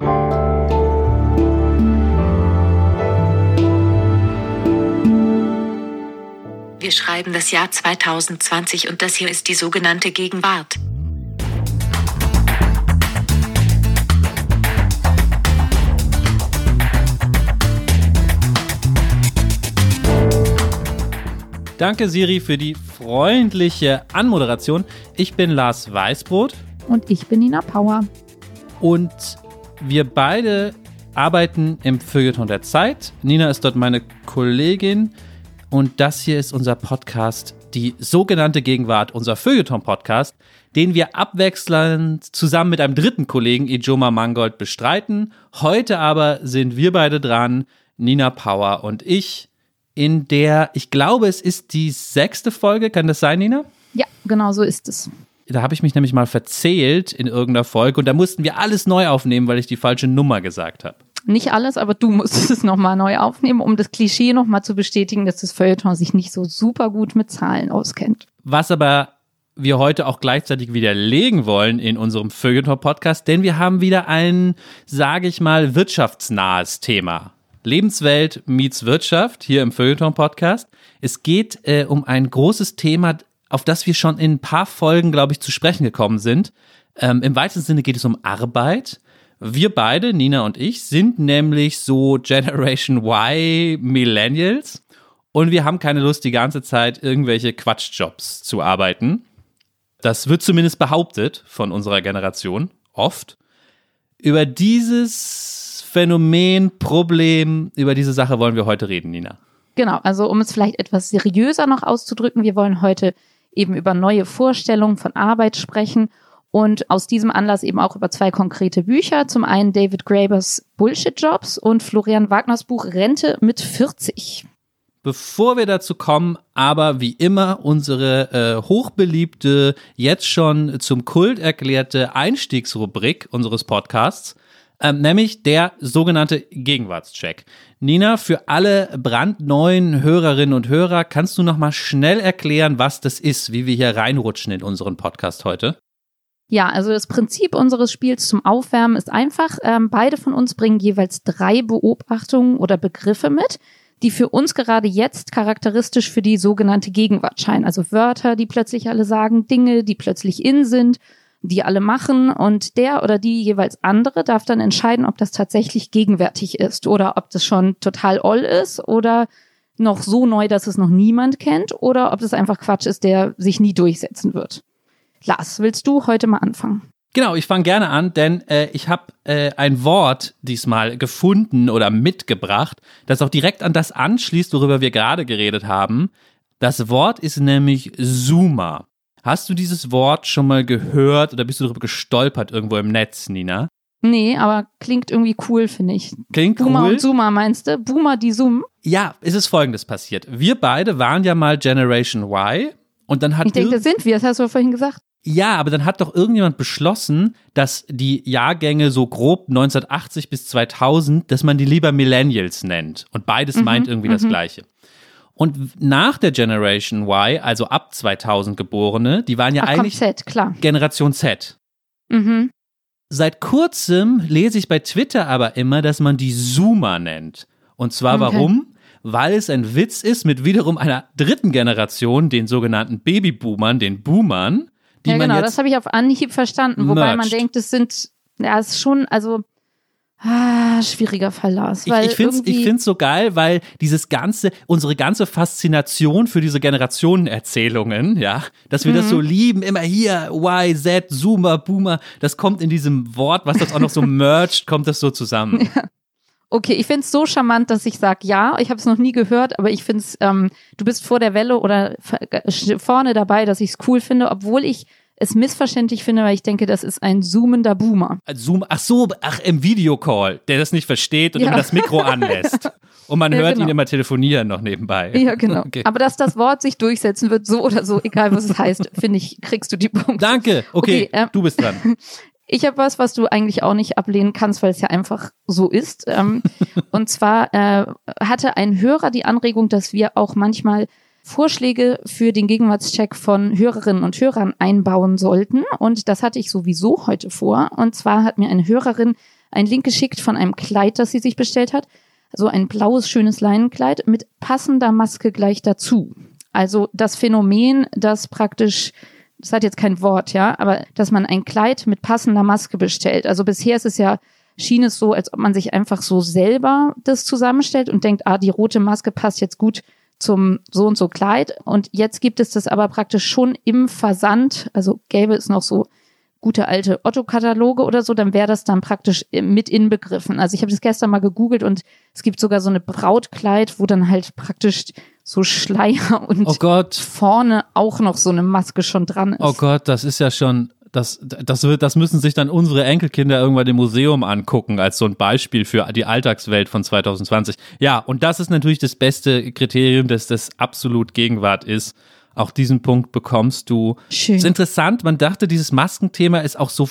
Wir schreiben das Jahr 2020 und das hier ist die sogenannte Gegenwart. Danke Siri für die freundliche Anmoderation. Ich bin Lars Weißbrot. Und ich bin Nina Power. Und wir beide arbeiten im Feuilleton der Zeit. Nina ist dort meine Kollegin. Und das hier ist unser Podcast, die sogenannte Gegenwart, unser Feuilleton-Podcast, den wir abwechselnd zusammen mit einem dritten Kollegen, Ijoma Mangold, bestreiten. Heute aber sind wir beide dran, Nina Power und ich in der, ich glaube, es ist die sechste Folge. Kann das sein, Nina? Ja, genau so ist es. Da habe ich mich nämlich mal verzählt in irgendeiner Folge und da mussten wir alles neu aufnehmen, weil ich die falsche Nummer gesagt habe. Nicht alles, aber du musstest es nochmal neu aufnehmen, um das Klischee nochmal zu bestätigen, dass das Feuilleton sich nicht so super gut mit Zahlen auskennt. Was aber wir heute auch gleichzeitig widerlegen wollen in unserem Feuilleton-Podcast, denn wir haben wieder ein, sage ich mal, wirtschaftsnahes Thema. Lebenswelt meets Wirtschaft hier im Feuilleton-Podcast. Es geht äh, um ein großes Thema, auf das wir schon in ein paar Folgen, glaube ich, zu sprechen gekommen sind. Ähm, Im weitesten Sinne geht es um Arbeit. Wir beide, Nina und ich, sind nämlich so Generation Y Millennials und wir haben keine Lust, die ganze Zeit irgendwelche Quatschjobs zu arbeiten. Das wird zumindest behauptet von unserer Generation, oft. Über dieses Phänomen, Problem, über diese Sache wollen wir heute reden, Nina. Genau, also um es vielleicht etwas seriöser noch auszudrücken, wir wollen heute eben über neue Vorstellungen von Arbeit sprechen und aus diesem Anlass eben auch über zwei konkrete Bücher. Zum einen David Grabers Bullshit Jobs und Florian Wagners Buch Rente mit 40. Bevor wir dazu kommen, aber wie immer unsere äh, hochbeliebte, jetzt schon zum Kult erklärte Einstiegsrubrik unseres Podcasts ähm, nämlich der sogenannte Gegenwartscheck. Nina, für alle brandneuen Hörerinnen und Hörer, kannst du noch mal schnell erklären, was das ist, wie wir hier reinrutschen in unseren Podcast heute? Ja, also das Prinzip unseres Spiels zum Aufwärmen ist einfach. Ähm, beide von uns bringen jeweils drei Beobachtungen oder Begriffe mit, die für uns gerade jetzt charakteristisch für die sogenannte Gegenwart scheinen. Also Wörter, die plötzlich alle sagen, Dinge, die plötzlich in sind die alle machen und der oder die jeweils andere darf dann entscheiden, ob das tatsächlich gegenwärtig ist oder ob das schon total oll ist oder noch so neu, dass es noch niemand kennt oder ob das einfach Quatsch ist, der sich nie durchsetzen wird. Lars, willst du heute mal anfangen? Genau, ich fange gerne an, denn äh, ich habe äh, ein Wort diesmal gefunden oder mitgebracht, das auch direkt an das anschließt, worüber wir gerade geredet haben. Das Wort ist nämlich Zoomer. Hast du dieses Wort schon mal gehört oder bist du darüber gestolpert irgendwo im Netz, Nina? Nee, aber klingt irgendwie cool, finde ich. Klingt Boomer cool. und Zoomer meinst du? Boomer, die zoomen? Ja, es ist folgendes passiert. Wir beide waren ja mal Generation Y und dann hat. Ich denke, das sind wir, das hast du vorhin gesagt. Ja, aber dann hat doch irgendjemand beschlossen, dass die Jahrgänge so grob 1980 bis 2000, dass man die lieber Millennials nennt. Und beides Mhm, meint irgendwie das Gleiche. Und nach der Generation Y, also ab 2000 Geborene, die waren ja Ach, komm, eigentlich Z, klar. Generation Z. Mhm. Seit kurzem lese ich bei Twitter aber immer, dass man die Zoomer nennt. Und zwar Okay. warum? Weil es ein Witz ist mit wiederum einer dritten Generation, den sogenannten Babyboomern, den Boomern, die ja, man genau, jetzt das habe ich auf Anhieb verstanden. Wobei man merged. denkt, es sind, ja, es ist schon, also, ah, schwieriger Verlass. Ich, weil ich finde es ich find's so geil, weil dieses ganze, unsere ganze Faszination für diese Generationenerzählungen, ja, dass wir Mhm. das so lieben, immer hier, Y, Z, Zoomer, Boomer, das kommt in diesem Wort, was das auch noch so merged, kommt das so zusammen. Okay, ich finde es so charmant, dass ich sage, ja, ich habe es noch nie gehört, aber ich finde es, ähm, du bist vor der Welle oder vorne dabei, dass ich es cool finde, obwohl ich es missverständlich finde, weil ich denke, das ist ein zoomender Boomer. Zoom, ach so, ach, im Videocall, der das nicht versteht und Ja. immer das Mikro anlässt. Und man Ja, hört genau. ihn immer telefonieren noch nebenbei. Ja, genau. Okay. Aber dass das Wort sich durchsetzen wird, so oder so, egal was es heißt, finde ich, kriegst du die Punkte. Danke, okay, Okay, ähm, du bist dran. Ich habe was, was du eigentlich auch nicht ablehnen kannst, weil es ja einfach so ist. Ähm, und zwar äh, hatte ein Hörer die Anregung, dass wir auch manchmal Vorschläge für den Gegenwartscheck von Hörerinnen und Hörern einbauen sollten. Und das hatte ich sowieso heute vor. Und zwar hat mir eine Hörerin einen Link geschickt von einem Kleid, das sie sich bestellt hat. So ein blaues, schönes Leinenkleid mit passender Maske gleich dazu. Also das Phänomen, das praktisch, das hat jetzt kein Wort, ja, aber dass man ein Kleid mit passender Maske bestellt. Also bisher ist es ja, schien es so, als ob man sich einfach so selber das zusammenstellt und denkt, ah, die rote Maske passt jetzt gut zum so und so Kleid. Und jetzt gibt es das aber praktisch schon im Versand. Also gäbe es noch so gute alte Otto-Kataloge oder so, dann wäre das dann praktisch mit inbegriffen. Also ich habe das gestern mal gegoogelt und es gibt sogar so eine Brautkleid, wo dann halt praktisch so Schleier und Oh vorne auch noch so eine Maske schon dran ist. Oh Gott, das ist ja schon, das, das, wird, das müssen sich dann unsere Enkelkinder irgendwann im Museum angucken, als so ein Beispiel für die Alltagswelt von 2020. Ja, und das ist natürlich das beste Kriterium, dass das absolut Gegenwart ist. Auch diesen Punkt bekommst du. Schön. Ist interessant, man dachte, dieses Maskenthema ist auch so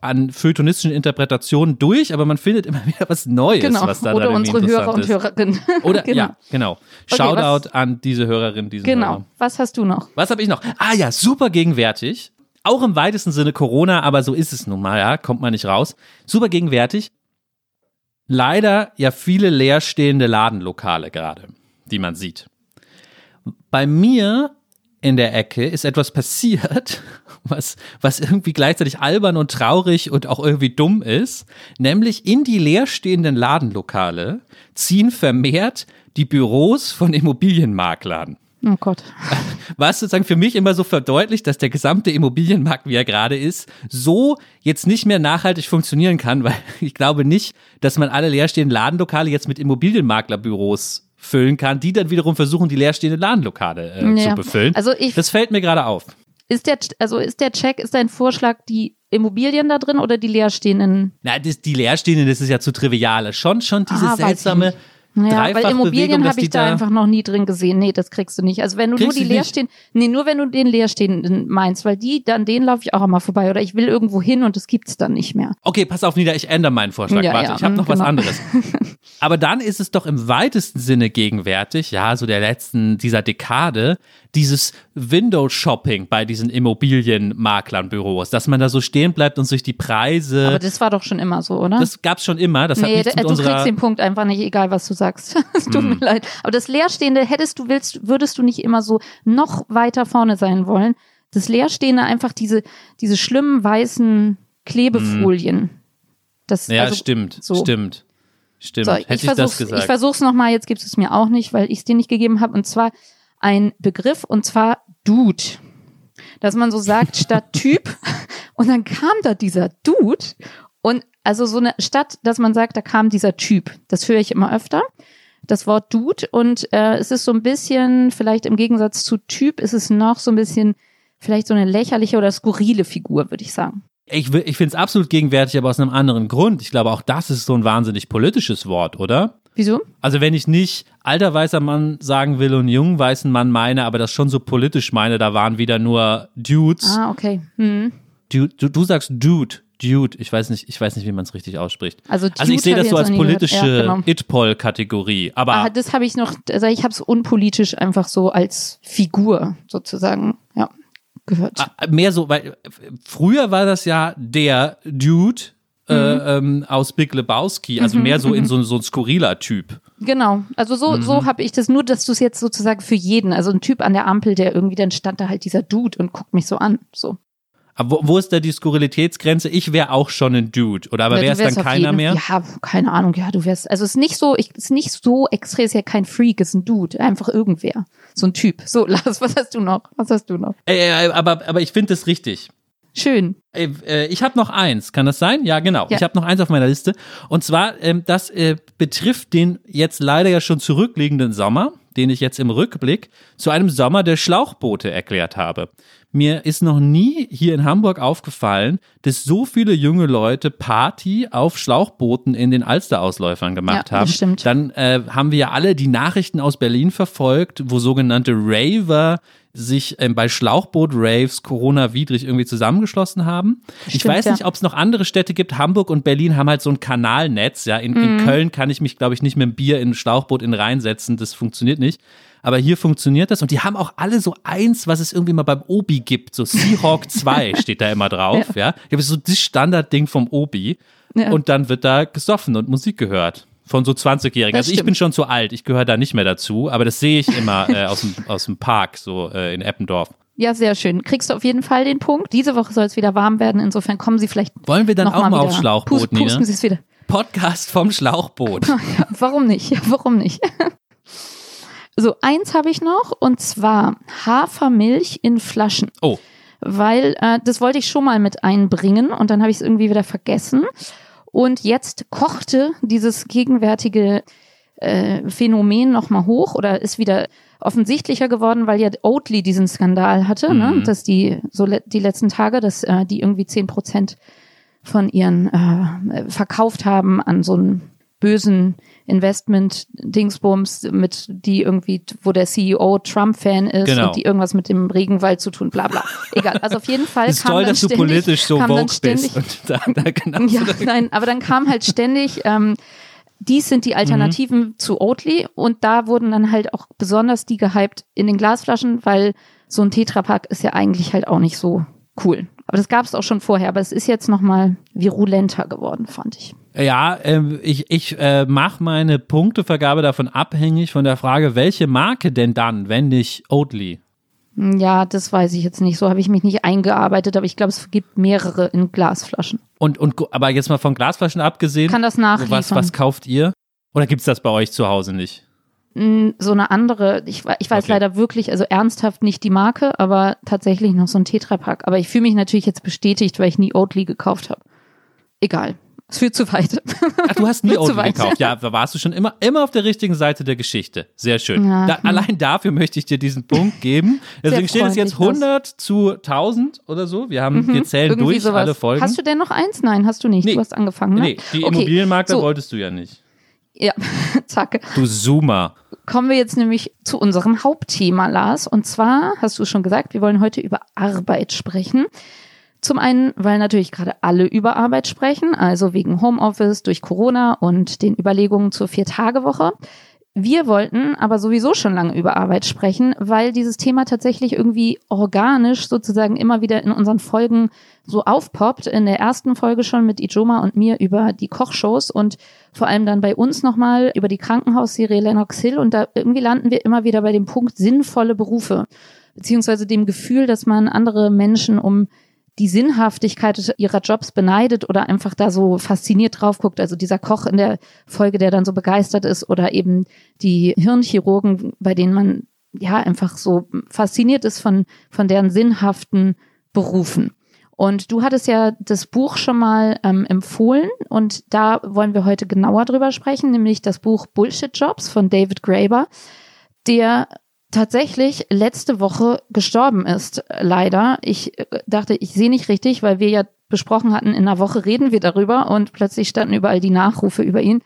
an feuilletonistischen Interpretationen durch, aber man findet immer wieder was Neues, genau. was da Oder unsere Hörer und ist. Hörerinnen. Oder, genau. ja, genau. Okay, Shoutout an diese Hörerin, diesen Genau. Hörer. Was hast du noch? Was habe ich noch? Ah ja, super gegenwärtig. Auch im weitesten Sinne Corona, aber so ist es nun mal, ja, kommt man nicht raus. Super gegenwärtig. Leider ja viele leerstehende Ladenlokale gerade, die man sieht. Bei mir in der Ecke ist etwas passiert, was, was irgendwie gleichzeitig albern und traurig und auch irgendwie dumm ist. Nämlich in die leerstehenden Ladenlokale ziehen vermehrt die Büros von Immobilienmaklern Oh Gott. was sozusagen für mich immer so verdeutlicht, dass der gesamte Immobilienmarkt, wie er gerade ist, so jetzt nicht mehr nachhaltig funktionieren kann, weil ich glaube nicht, dass man alle leerstehenden Ladenlokale jetzt mit Immobilienmaklerbüros füllen kann, die dann wiederum versuchen, die leerstehenden Ladenlokale äh, Ja. zu befüllen. Also ich- das fällt mir gerade auf. Ist der, also ist der Check, ist dein Vorschlag die Immobilien da drin oder die leerstehenden? Na, das, die leerstehenden, das ist ja zu trivial. Schon, schon diese Ah, seltsame Ja, weil Immobilien habe ich die da einfach noch nie drin gesehen. Nee, das kriegst du nicht. Also wenn du nur die leerstehenden, nee, nur wenn du den leerstehenden meinst, weil die, dann den laufe ich auch immer vorbei oder ich will irgendwo hin und das gibt's dann nicht mehr. Okay, pass auf, Nieder, ich ändere meinen Vorschlag. Ja, Warte, ja, ich habe mm, noch was genau. anderes. Aber dann ist es doch im weitesten Sinne gegenwärtig, ja, so der letzten, dieser Dekade, dieses Window-Shopping bei diesen Immobilienmaklernbüros, dass man da so stehen bleibt und sich die Preise, Aber das war doch schon immer so, oder? das gab's schon immer, das hat nee, nichts d- mit du kriegst unserer, Hm. den Punkt einfach nicht, egal was du sagst. Es tut mir leid. Aber das Leerstehende hättest du willst, würdest du nicht immer so noch weiter vorne sein wollen. Das Leerstehende einfach diese, diese schlimmen weißen Klebefolien. Das, Hm. ja, also, stimmt, so. stimmt, stimmt, So, hätte ich ich, das gesagt. ich versuch's nochmal, jetzt gibst du es mir auch nicht, weil ich es dir nicht gegeben habe. Und zwar ein Begriff, und zwar Dude. Dass man so sagt, statt Typ. Und dann kam da dieser Dude. Und also so eine Stadt, dass man sagt, da kam dieser Typ. Das höre ich immer öfter. Das Wort Dude. Und äh, es ist so ein bisschen, vielleicht im Gegensatz zu Typ, ist es noch so ein bisschen, vielleicht so eine lächerliche oder skurrile Figur, würde ich sagen. Ich, ich finde es absolut gegenwärtig, aber aus einem anderen Grund. Ich glaube, auch das ist so ein wahnsinnig politisches Wort, oder? Wieso? Also wenn ich nicht alter weißer Mann sagen will und jungen weißen Mann meine, aber das schon so politisch meine, da waren wieder nur Dudes. Ah, okay. Hm. Du, du, du sagst Dude, Dude. Ich weiß nicht, ich weiß nicht, wie man es richtig ausspricht. Also, Also ich Dude sehe das so als politische Ja, genau. It-Poll-Kategorie. Aber Ah, das habe ich noch, also ich habe es unpolitisch einfach so als Figur sozusagen, ja, gehört. Ah, mehr so, weil früher war das ja der Dude Mhm. äh, ähm, aus Big Lebowski, also mehr so in so, so ein skurriler Typ. Genau, also so, Mhm. so habe ich das nur, dass du es jetzt sozusagen für jeden, also ein Typ an der Ampel, der irgendwie, dann stand da halt dieser Dude und guckt mich so an, so. Aber wo, wo ist da die Skurrilitätsgrenze? Ich wäre auch schon ein Dude, oder aber Ja, wäre es dann keiner jeden- mehr? Ja, keine Ahnung, ja, du wärst, also es ist nicht so, ich, es ist nicht so extrem, ist ja kein Freak, ist ein Dude, einfach irgendwer, so ein Typ. So, Lars, was hast du noch? Was hast du noch? Äh, äh, aber, aber ich finde das richtig. Schön. Äh, äh, Ich habe noch eins, kann das sein? Ja, genau. Ja. Ich habe noch eins auf meiner Liste. Und zwar, ähm, das äh, betrifft den jetzt leider ja schon zurückliegenden Sommer, den ich jetzt im Rückblick zu einem Sommer der Schlauchboote erklärt habe. Mir ist noch nie hier in Hamburg aufgefallen, dass so viele junge Leute Party auf Schlauchbooten in den Alsterausläufern gemacht Ja, haben. das stimmt. Dann äh, haben wir ja alle die Nachrichten aus Berlin verfolgt, wo sogenannte Raver sich ähm, bei Schlauchboot-Raves Corona-widrig irgendwie zusammengeschlossen haben. ich Stimmt, weiß ja. nicht, ob es noch andere Städte gibt. Hamburg und Berlin haben halt so ein Kanalnetz. Ja, in, in Mhm. Köln kann ich mich, glaube ich, nicht mit dem Bier in ein Schlauchboot in den Rhein setzen. Das funktioniert nicht. aber hier funktioniert das und die haben auch alle so eins, was es irgendwie mal beim Obi gibt, so Seahawk 2 steht da immer drauf, ja. ja. Ich habe so das Standardding vom Obi ja. und dann wird da gesoffen und Musik gehört von so 20-Jährigen. Also ich bin schon zu alt, ich gehöre da nicht mehr dazu, aber das sehe ich immer äh, aus, dem, aus dem Park, so äh, in Eppendorf. Ja, sehr schön. Kriegst du auf jeden Fall den Punkt. Diese Woche soll es wieder warm werden, insofern kommen sie vielleicht. Wollen wir dann auch mal aufs Schlauchboot, Pust, Pusten Sie es wieder. Podcast vom Schlauchboot. ja, warum nicht? Ja, warum nicht? so, eins habe ich noch und zwar Hafermilch in Flaschen. Oh. Weil äh, das wollte ich schon mal mit einbringen und dann habe ich es irgendwie wieder vergessen. Und jetzt kochte dieses gegenwärtige äh, Phänomen nochmal hoch oder ist wieder offensichtlicher geworden, weil ja Oatly diesen Skandal hatte, ne? mhm. ne? dass die so le die letzten Tage, dass äh, die irgendwie zehn Prozent von ihren äh, verkauft haben an so einen bösen Investment-Dingsbums, mit die irgendwie, wo der CEO Trump-Fan ist genau. und die irgendwas mit dem Regenwald zu tun, bla bla. Egal. Also auf jeden Fall. Es ist kam toll, dass ständig, du politisch so woke ständig, bist. Da, da ja, nein, aber dann kam halt ständig, ähm, dies sind die Alternativen mhm. zu Oatly und da wurden dann halt auch besonders die gehypt in den Glasflaschen, weil so ein Tetrapack ist ja eigentlich halt auch nicht so cool. Aber das gab es auch schon vorher, aber es ist jetzt nochmal virulenter geworden, fand ich. Ja, äh, ich, ich äh, mache meine Punktevergabe davon abhängig von der Frage, welche Marke denn dann, wenn nicht Oatly? Ja, das weiß ich jetzt nicht. So habe ich mich nicht eingearbeitet, aber ich glaube, es gibt mehrere in Glasflaschen. Und, und aber jetzt mal von Glasflaschen abgesehen. Kann das nachliefern. Was, was kauft ihr? Oder gibt es das bei euch zu Hause nicht? So eine andere, ich, ich weiß okay. leider wirklich, also ernsthaft nicht die Marke, aber tatsächlich noch so ein Tetrapack. Aber ich fühle mich natürlich jetzt bestätigt, weil ich nie Oatly gekauft habe. Egal. Es führt zu weit. Ach, du hast nie Oatly gekauft. Ja, da warst du schon immer, immer auf der richtigen Seite der Geschichte. Sehr schön. Ja, da. Allein dafür möchte ich dir diesen Punkt geben. Deswegen steht es jetzt 100 was. zu 1000 oder so. Wir haben, mhm, wir zählen durch sowas. alle Folgen. Hast du denn noch eins? Nein, hast du nicht. Nee. Du hast angefangen, ne? Nee, die okay. Immobilienmakler so. wolltest du ja nicht. Ja, zack. Du Zoomer. Kommen wir jetzt nämlich zu unserem Hauptthema, Lars. Und zwar hast du schon gesagt, wir wollen heute über Arbeit sprechen. Zum einen, weil natürlich gerade alle über Arbeit sprechen, also wegen Homeoffice, durch Corona und den Überlegungen zur Vier-Tage-Woche. Wir wollten aber sowieso schon lange über Arbeit sprechen, weil dieses Thema tatsächlich irgendwie organisch sozusagen immer wieder in unseren Folgen so aufpoppt. In der ersten Folge schon mit Ijoma und mir über die Kochshows und vor allem dann bei uns nochmal über die Krankenhausserie Lennox Hill. Und da irgendwie landen wir immer wieder bei dem Punkt sinnvolle Berufe, beziehungsweise dem Gefühl, dass man andere Menschen um die Sinnhaftigkeit ihrer Jobs beneidet oder einfach da so fasziniert drauf guckt. Also dieser Koch in der Folge, der dann so begeistert ist oder eben die Hirnchirurgen, bei denen man ja einfach so fasziniert ist von, von deren sinnhaften Berufen. Und du hattest ja das Buch schon mal ähm, empfohlen und da wollen wir heute genauer drüber sprechen, nämlich das Buch Bullshit Jobs von David Graeber, der tatsächlich letzte Woche gestorben ist, leider. Ich äh, dachte, ich sehe nicht richtig, weil wir ja besprochen hatten, in einer Woche reden wir darüber und plötzlich standen überall die Nachrufe über ihn.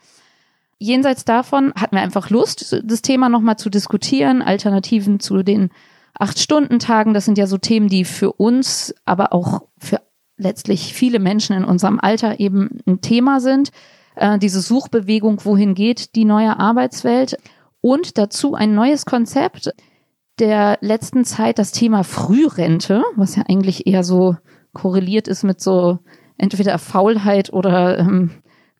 Jenseits davon hatten wir einfach Lust, das Thema nochmal zu diskutieren, Alternativen zu den Acht-Stunden-Tagen. Das sind ja so Themen, die für uns, aber auch für letztlich viele Menschen in unserem Alter eben ein Thema sind. Äh, diese Suchbewegung, wohin geht die neue Arbeitswelt? Und dazu ein neues Konzept der letzten Zeit, das Thema Frührente, was ja eigentlich eher so korreliert ist mit so entweder Faulheit oder ähm,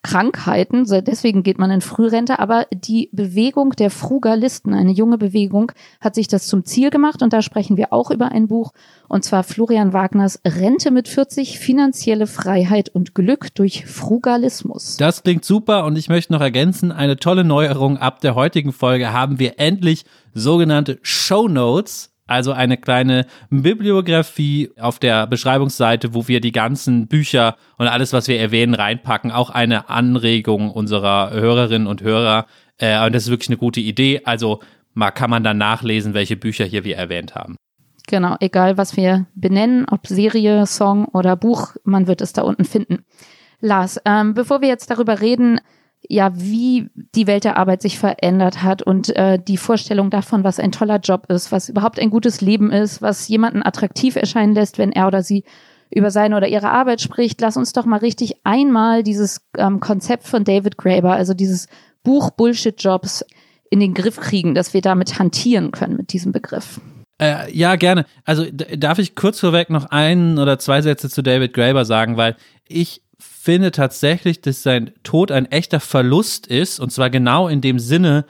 Krankheiten. Deswegen geht man in Frührente. Aber die Bewegung der Frugalisten, eine junge Bewegung, hat sich das zum Ziel gemacht. Und da sprechen wir auch über ein Buch. Und zwar Florian Wagners Rente mit 40, finanzielle Freiheit und Glück durch Frugalismus. Das klingt super. Und ich möchte noch ergänzen, eine tolle Neuerung ab der heutigen Folge haben wir endlich sogenannte Show Notes also eine kleine Bibliografie auf der Beschreibungsseite, wo wir die ganzen Bücher und alles, was wir erwähnen, reinpacken. Auch eine Anregung unserer Hörerinnen und Hörer. Äh, und das ist wirklich eine gute Idee. Also mal kann man dann nachlesen, welche Bücher hier wir erwähnt haben. Genau, egal was wir benennen, ob Serie, Song oder Buch, man wird es da unten finden. Lars, ähm, bevor wir jetzt darüber reden, ja, wie die Welt der Arbeit sich verändert hat und äh, die Vorstellung davon, was ein toller Job ist, was überhaupt ein gutes Leben ist, was jemanden attraktiv erscheinen lässt, wenn er oder sie über seine oder ihre Arbeit spricht. Lass uns doch mal richtig einmal dieses ähm, Konzept von David Graeber, also dieses Buch Bullshit Jobs in den Griff kriegen, dass wir damit hantieren können mit diesem Begriff. Äh, ja, gerne. Also darf ich kurz vorweg noch ein oder zwei Sätze zu David Graeber sagen, weil ich finde tatsächlich, dass sein Tod ein echter Verlust ist, und zwar genau in dem Sinne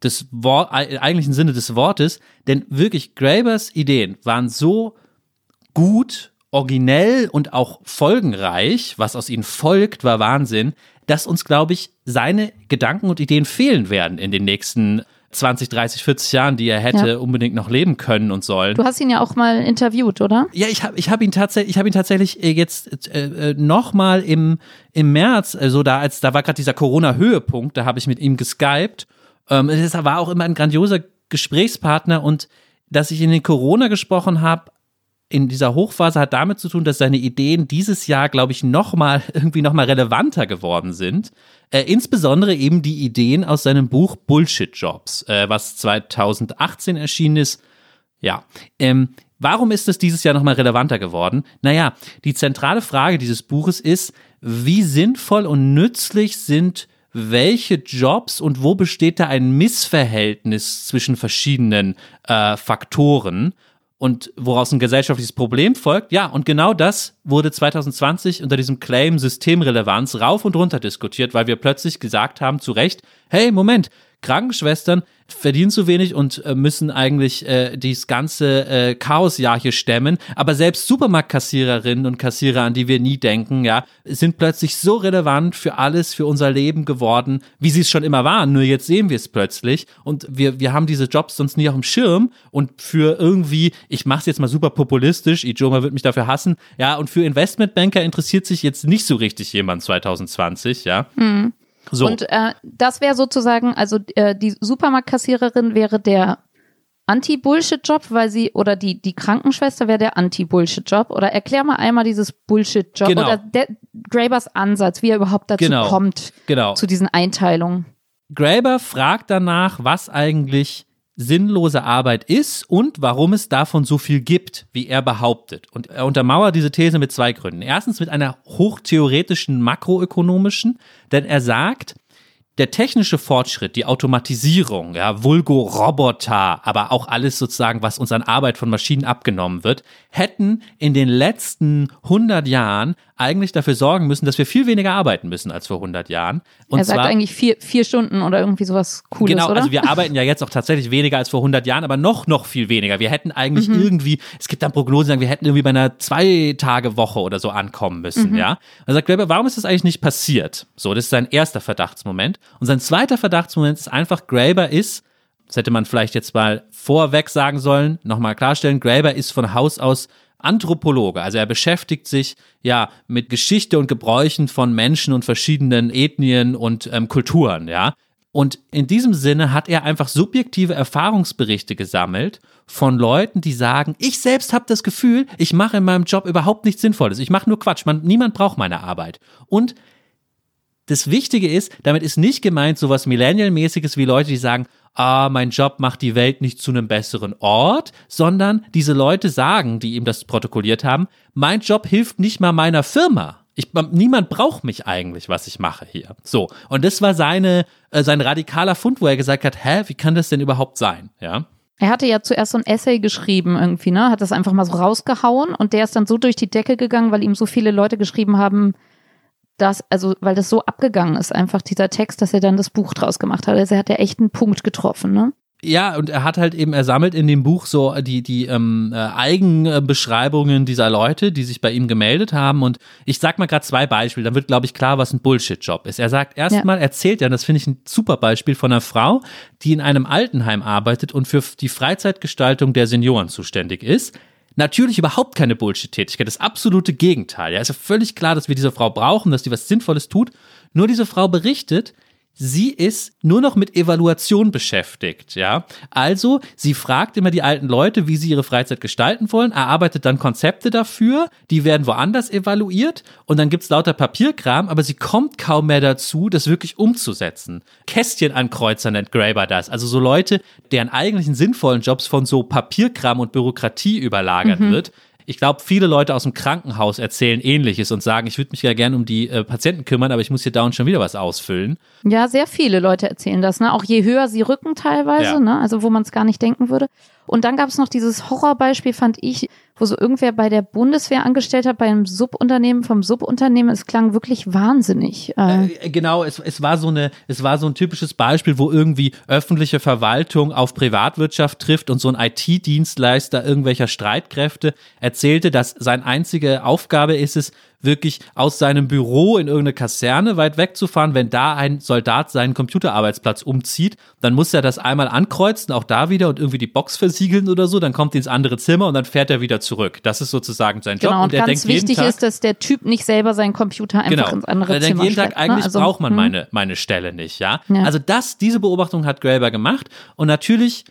des Wort, eigentlichen Sinne des Wortes, denn wirklich Grabers Ideen waren so gut, originell und auch folgenreich, was aus ihnen folgt, war Wahnsinn, dass uns, glaube ich, seine Gedanken und Ideen fehlen werden in den nächsten 20, 30, 40 Jahren, die er hätte ja. unbedingt noch leben können und sollen. Du hast ihn ja auch mal interviewt, oder? Ja, ich habe ich hab ihn tatsächlich, ich habe ihn tatsächlich äh, jetzt äh, äh noch mal im im März, also da als da war gerade dieser Corona Höhepunkt, da habe ich mit ihm geskypt. Ähm, es war auch immer ein grandioser Gesprächspartner und dass ich in den Corona gesprochen habe, in dieser Hochphase hat damit zu tun, dass seine Ideen dieses Jahr, glaube ich, nochmal irgendwie nochmal relevanter geworden sind. Äh, insbesondere eben die Ideen aus seinem Buch Bullshit Jobs, äh, was 2018 erschienen ist. Ja, ähm, warum ist es dieses Jahr nochmal relevanter geworden? Naja, die zentrale Frage dieses Buches ist, wie sinnvoll und nützlich sind welche Jobs und wo besteht da ein Missverhältnis zwischen verschiedenen äh, Faktoren? Und woraus ein gesellschaftliches Problem folgt. Ja, und genau das wurde 2020 unter diesem Claim Systemrelevanz rauf und runter diskutiert, weil wir plötzlich gesagt haben, zu Recht, hey, Moment, Krankenschwestern verdienen zu wenig und äh, müssen eigentlich äh, dieses ganze äh, Chaosjahr hier stemmen. Aber selbst Supermarktkassiererinnen und Kassierer, an die wir nie denken, ja, sind plötzlich so relevant für alles, für unser Leben geworden, wie sie es schon immer waren. Nur jetzt sehen wir es plötzlich und wir, wir haben diese Jobs sonst nie auf dem Schirm und für irgendwie, ich mache es jetzt mal super populistisch, Ijoma wird mich dafür hassen, ja, und für Investmentbanker interessiert sich jetzt nicht so richtig jemand 2020, ja. Mhm. So. Und äh, das wäre sozusagen, also äh, die Supermarktkassiererin wäre der Anti-Bullshit-Job, weil sie, oder die, die Krankenschwester wäre der Anti-Bullshit-Job. Oder erklär mal einmal dieses Bullshit-Job genau. oder der, Grabers Ansatz, wie er überhaupt dazu genau. kommt, genau. zu diesen Einteilungen. Graber fragt danach, was eigentlich sinnlose Arbeit ist und warum es davon so viel gibt, wie er behauptet. Und er untermauert diese These mit zwei Gründen. Erstens mit einer hochtheoretischen makroökonomischen, denn er sagt, der technische Fortschritt, die Automatisierung, ja, Vulgo-Roboter, aber auch alles sozusagen, was uns an Arbeit von Maschinen abgenommen wird, hätten in den letzten 100 Jahren eigentlich dafür sorgen müssen, dass wir viel weniger arbeiten müssen als vor 100 Jahren. Und er sagt zwar, eigentlich vier, vier Stunden oder irgendwie sowas Cooles, Genau, oder? also wir arbeiten ja jetzt auch tatsächlich weniger als vor 100 Jahren, aber noch, noch viel weniger. Wir hätten eigentlich mhm. irgendwie, es gibt dann Prognosen, sagen, wir hätten irgendwie bei einer Zwei-Tage-Woche oder so ankommen müssen, mhm. ja. Er sagt Graeber, warum ist das eigentlich nicht passiert? So, das ist sein erster Verdachtsmoment. Und sein zweiter Verdachtsmoment ist einfach, Graeber ist, das hätte man vielleicht jetzt mal vorweg sagen sollen, nochmal klarstellen, Graeber ist von Haus aus Anthropologe, also er beschäftigt sich ja mit Geschichte und Gebräuchen von Menschen und verschiedenen Ethnien und ähm, Kulturen, ja. Und in diesem Sinne hat er einfach subjektive Erfahrungsberichte gesammelt von Leuten, die sagen, ich selbst habe das Gefühl, ich mache in meinem Job überhaupt nichts Sinnvolles. Ich mache nur Quatsch. Man, niemand braucht meine Arbeit. Und das Wichtige ist, damit ist nicht gemeint sowas Millennial-mäßiges wie Leute, die sagen, ah, mein Job macht die Welt nicht zu einem besseren Ort, sondern diese Leute sagen, die ihm das protokolliert haben, mein Job hilft nicht mal meiner Firma. Ich, niemand braucht mich eigentlich, was ich mache hier. So. Und das war seine, äh, sein radikaler Fund, wo er gesagt hat, hä, wie kann das denn überhaupt sein? Ja. Er hatte ja zuerst so ein Essay geschrieben irgendwie, ne? Hat das einfach mal so rausgehauen und der ist dann so durch die Decke gegangen, weil ihm so viele Leute geschrieben haben, das, also, weil das so abgegangen ist, einfach dieser Text, dass er dann das Buch draus gemacht hat. Also er hat ja echt einen Punkt getroffen, ne? Ja, und er hat halt eben, er sammelt in dem Buch so die, die ähm, äh, Eigenbeschreibungen dieser Leute, die sich bei ihm gemeldet haben. Und ich sag mal gerade zwei Beispiele, dann wird, glaube ich, klar, was ein Bullshit-Job ist. Er sagt erstmal, ja. erzählt ja, das finde ich ein super Beispiel von einer Frau, die in einem Altenheim arbeitet und für die Freizeitgestaltung der Senioren zuständig ist Natürlich überhaupt keine Bullshit-Tätigkeit, das absolute Gegenteil. Ja, ist ja völlig klar, dass wir diese Frau brauchen, dass die was Sinnvolles tut. Nur diese Frau berichtet, sie ist nur noch mit Evaluation beschäftigt, ja. Also, sie fragt immer die alten Leute, wie sie ihre Freizeit gestalten wollen, erarbeitet dann Konzepte dafür, die werden woanders evaluiert und dann gibt's lauter Papierkram, aber sie kommt kaum mehr dazu, das wirklich umzusetzen. Kästchen ankreuzer nennt Graeber das. Also so Leute, deren eigentlichen sinnvollen Jobs von so Papierkram und Bürokratie überlagert mhm. wird, Ich glaube, viele Leute aus dem Krankenhaus erzählen Ähnliches und sagen, ich würde mich ja gerne um die äh, Patienten kümmern, aber ich muss hier dauernd schon wieder was ausfüllen. Ja, sehr viele Leute erzählen das, ne? Auch je höher sie rücken teilweise, Ja. ne? Also wo man es gar nicht denken würde. Und dann gab es noch dieses Horrorbeispiel, fand ich, wo so irgendwer bei der Bundeswehr angestellt hat, bei einem Subunternehmen vom Subunternehmen. Es klang wirklich wahnsinnig. Äh, Äh, Genau, es, es war so eine, es war so ein typisches Beispiel, wo irgendwie öffentliche Verwaltung auf Privatwirtschaft trifft und so ein IT-Dienstleister irgendwelcher Streitkräfte erzählte, dass seine einzige Aufgabe ist es, wirklich aus seinem Büro in irgendeine Kaserne weit wegzufahren. Wenn da ein Soldat seinen Computerarbeitsplatz umzieht, dann muss er das einmal ankreuzen, auch da wieder und irgendwie die Box versiegeln oder so, dann kommt er ins andere Zimmer und dann fährt er wieder zurück. Das ist sozusagen sein Job. genau, und, er ganz denkt jeden wichtig Tag, ist, dass der Typ nicht selber seinen Computer einfach ins andere er denkt Zimmer jeden Tag, schleppt, ne? eigentlich Also, braucht man hm. meine, meine Stelle nicht, ja? Ja. Also das, diese Beobachtung hat Graeber gemacht und natürlich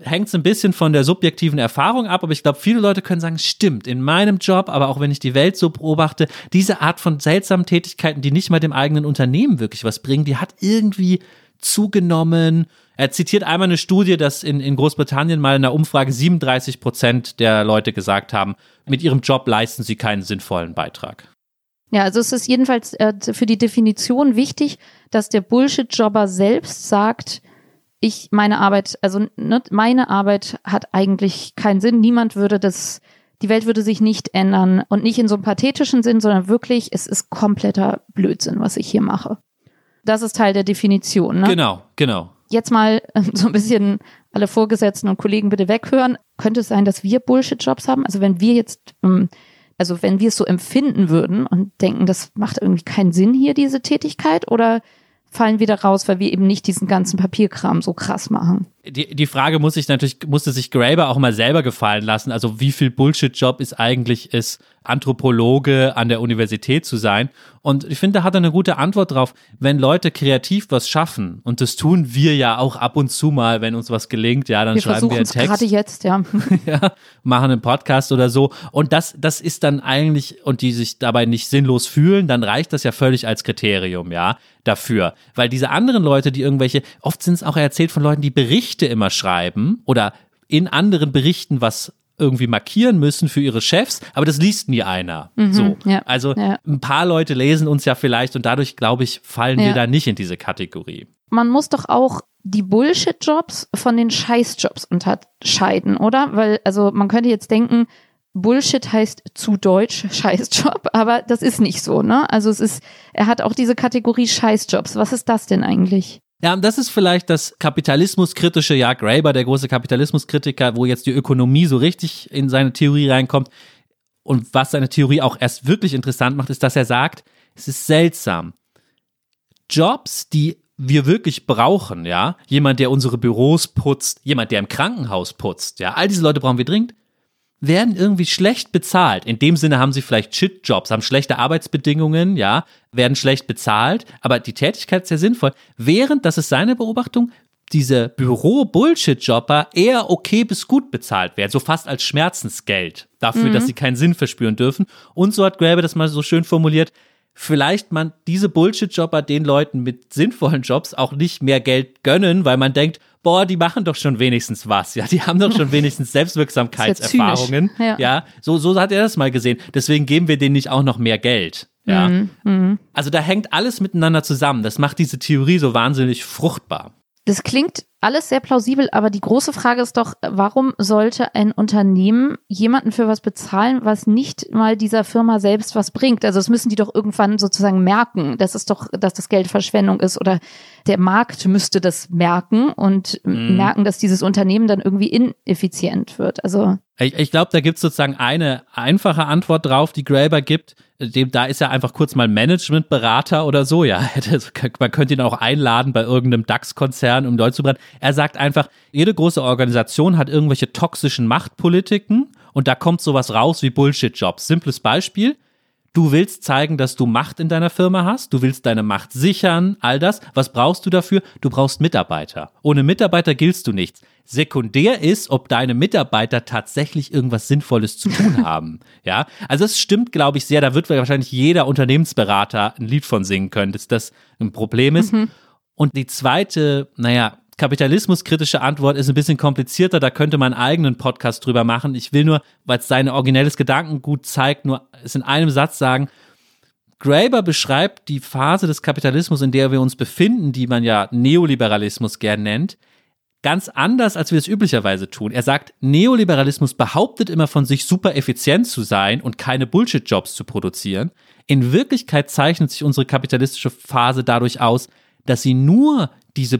hängt es ein bisschen von der subjektiven Erfahrung ab, aber ich glaube, viele Leute können sagen, stimmt, in meinem Job, aber auch wenn ich die Welt so beobachte, diese Art von seltsamen Tätigkeiten, die nicht mal dem eigenen Unternehmen wirklich was bringen, die hat irgendwie zugenommen. Er zitiert einmal eine Studie, dass in, in Großbritannien mal in einer Umfrage 37 Prozent der Leute gesagt haben, mit ihrem Job leisten sie keinen sinnvollen Beitrag. Ja, also es ist jedenfalls äh, für die Definition wichtig, dass der Bullshit-Jobber selbst sagt, ich, meine Arbeit, also ne, meine Arbeit hat eigentlich keinen Sinn. Niemand würde das, die Welt würde sich nicht ändern und nicht in so einem pathetischen Sinn, sondern wirklich, es ist kompletter Blödsinn, was ich hier mache. Das ist Teil der Definition. Ne? Genau, genau. Jetzt mal äh, so ein bisschen alle Vorgesetzten und Kollegen bitte weghören. Könnte es sein, dass wir Bullshit-Jobs haben? Also wenn wir jetzt, ähm, also wenn wir es so empfinden würden und denken, das macht irgendwie keinen Sinn hier, diese Tätigkeit, oder fallen wir da raus, weil wir eben nicht diesen ganzen Papierkram so krass machen? Die, die Frage muss sich natürlich, musste sich Graeber auch mal selber gefallen lassen. Also wie viel Bullshit-Job ist eigentlich es, Anthropologe an der Universität zu sein? Und ich finde, da hat er eine gute Antwort drauf. Wenn Leute kreativ was schaffen, und das tun wir ja auch ab und zu mal, wenn uns was gelingt, ja, dann Wir schreiben wir einen es gerade Text. jetzt, ja. ja, machen einen Podcast oder so. Und das, das ist dann eigentlich, und die sich dabei nicht sinnlos fühlen, dann reicht das ja völlig als Kriterium, ja, dafür. Weil diese anderen Leute, die irgendwelche, oft sind es auch erzählt von Leuten, die Berichte immer schreiben oder in anderen Berichten was irgendwie markieren müssen für ihre Chefs, aber das liest nie einer. so. Mhm, ja, Also ja. ein paar Leute lesen uns ja vielleicht und dadurch, glaube ich, fallen wir Ja. da nicht in diese Kategorie. man muss doch auch die Bullshit-Jobs von den Scheiß-Jobs unterscheiden, oder? Weil, also man könnte jetzt denken, Bullshit heißt zu deutsch Scheißjob, aber das ist nicht so, ne? Also es ist, er hat auch diese Kategorie Scheißjobs. Was ist das denn eigentlich? Ja, und das ist vielleicht das kapitalismuskritische, ja, Graeber, der große Kapitalismuskritiker, wo jetzt die Ökonomie so richtig in seine Theorie reinkommt. Und was seine Theorie auch erst wirklich interessant macht, ist, dass er sagt, es ist seltsam. Jobs, die wir wirklich brauchen, ja, jemand, der unsere Büros putzt, jemand, der im Krankenhaus putzt, ja, all diese Leute brauchen wir dringend, werden irgendwie schlecht bezahlt. In dem Sinne haben sie vielleicht Shit-Jobs, haben schlechte Arbeitsbedingungen, ja, werden schlecht bezahlt, aber die Tätigkeit ist sehr sinnvoll. Während, das ist seine Beobachtung, diese Büro-Bullshit-Jobber eher okay bis gut bezahlt werden, so fast als Schmerzensgeld dafür, dass sie keinen Sinn verspüren dürfen. Und so hat Graeber das mal so schön formuliert, vielleicht man diese Bullshit-Jobber den Leuten mit sinnvollen Jobs auch nicht mehr Geld gönnen, weil man denkt, boah, die machen doch schon wenigstens was, ja, die haben doch schon wenigstens Selbstwirksamkeitserfahrungen, ja ja, so, so hat er das mal gesehen. Deswegen geben wir denen nicht auch noch mehr Geld, ja. Mhm, Also da hängt alles miteinander zusammen. Das macht diese Theorie so wahnsinnig fruchtbar. Das klingt alles sehr plausibel, aber die große Frage ist doch, warum sollte ein Unternehmen jemanden für was bezahlen, was nicht mal dieser Firma selbst was bringt? Also das müssen die doch irgendwann sozusagen merken, dass es doch, dass das Geld Verschwendung ist oder der Markt müsste das merken und merken, dass dieses Unternehmen dann irgendwie ineffizient wird. Also Ich, ich glaube, da gibt es sozusagen eine einfache Antwort drauf, die Graeber gibt. Dem, da ist er einfach kurz mal Managementberater oder so, ja. Man könnte ihn auch einladen bei irgendeinem DAX-Konzern, um Deutsch zu brennen. Er sagt einfach, jede große Organisation hat irgendwelche toxischen Machtpolitiken und da kommt sowas raus wie Bullshit-Jobs. Simples Beispiel. Du willst zeigen, dass du Macht in deiner Firma hast, du willst deine Macht sichern, all das. Was brauchst du dafür? Du brauchst Mitarbeiter. Ohne Mitarbeiter giltst du nichts. Sekundär ist, ob deine Mitarbeiter tatsächlich irgendwas Sinnvolles zu tun haben. Ja, also es stimmt, glaube ich, sehr. Da wird wahrscheinlich jeder Unternehmensberater ein Lied von singen können, dass das ein Problem ist. Und die zweite, naja, kapitalismuskritische Antwort ist ein bisschen komplizierter, da könnte man einen eigenen Podcast drüber machen. Ich will nur, weil es sein originelles Gedankengut zeigt, nur es in einem Satz sagen. Graeber beschreibt die Phase des Kapitalismus, in der wir uns befinden, die man ja Neoliberalismus gern nennt, ganz anders, als wir es üblicherweise tun. Er sagt, Neoliberalismus behauptet immer von sich super effizient zu sein und keine Bullshit-Jobs zu produzieren. In Wirklichkeit zeichnet sich unsere kapitalistische Phase dadurch aus, dass sie nur diese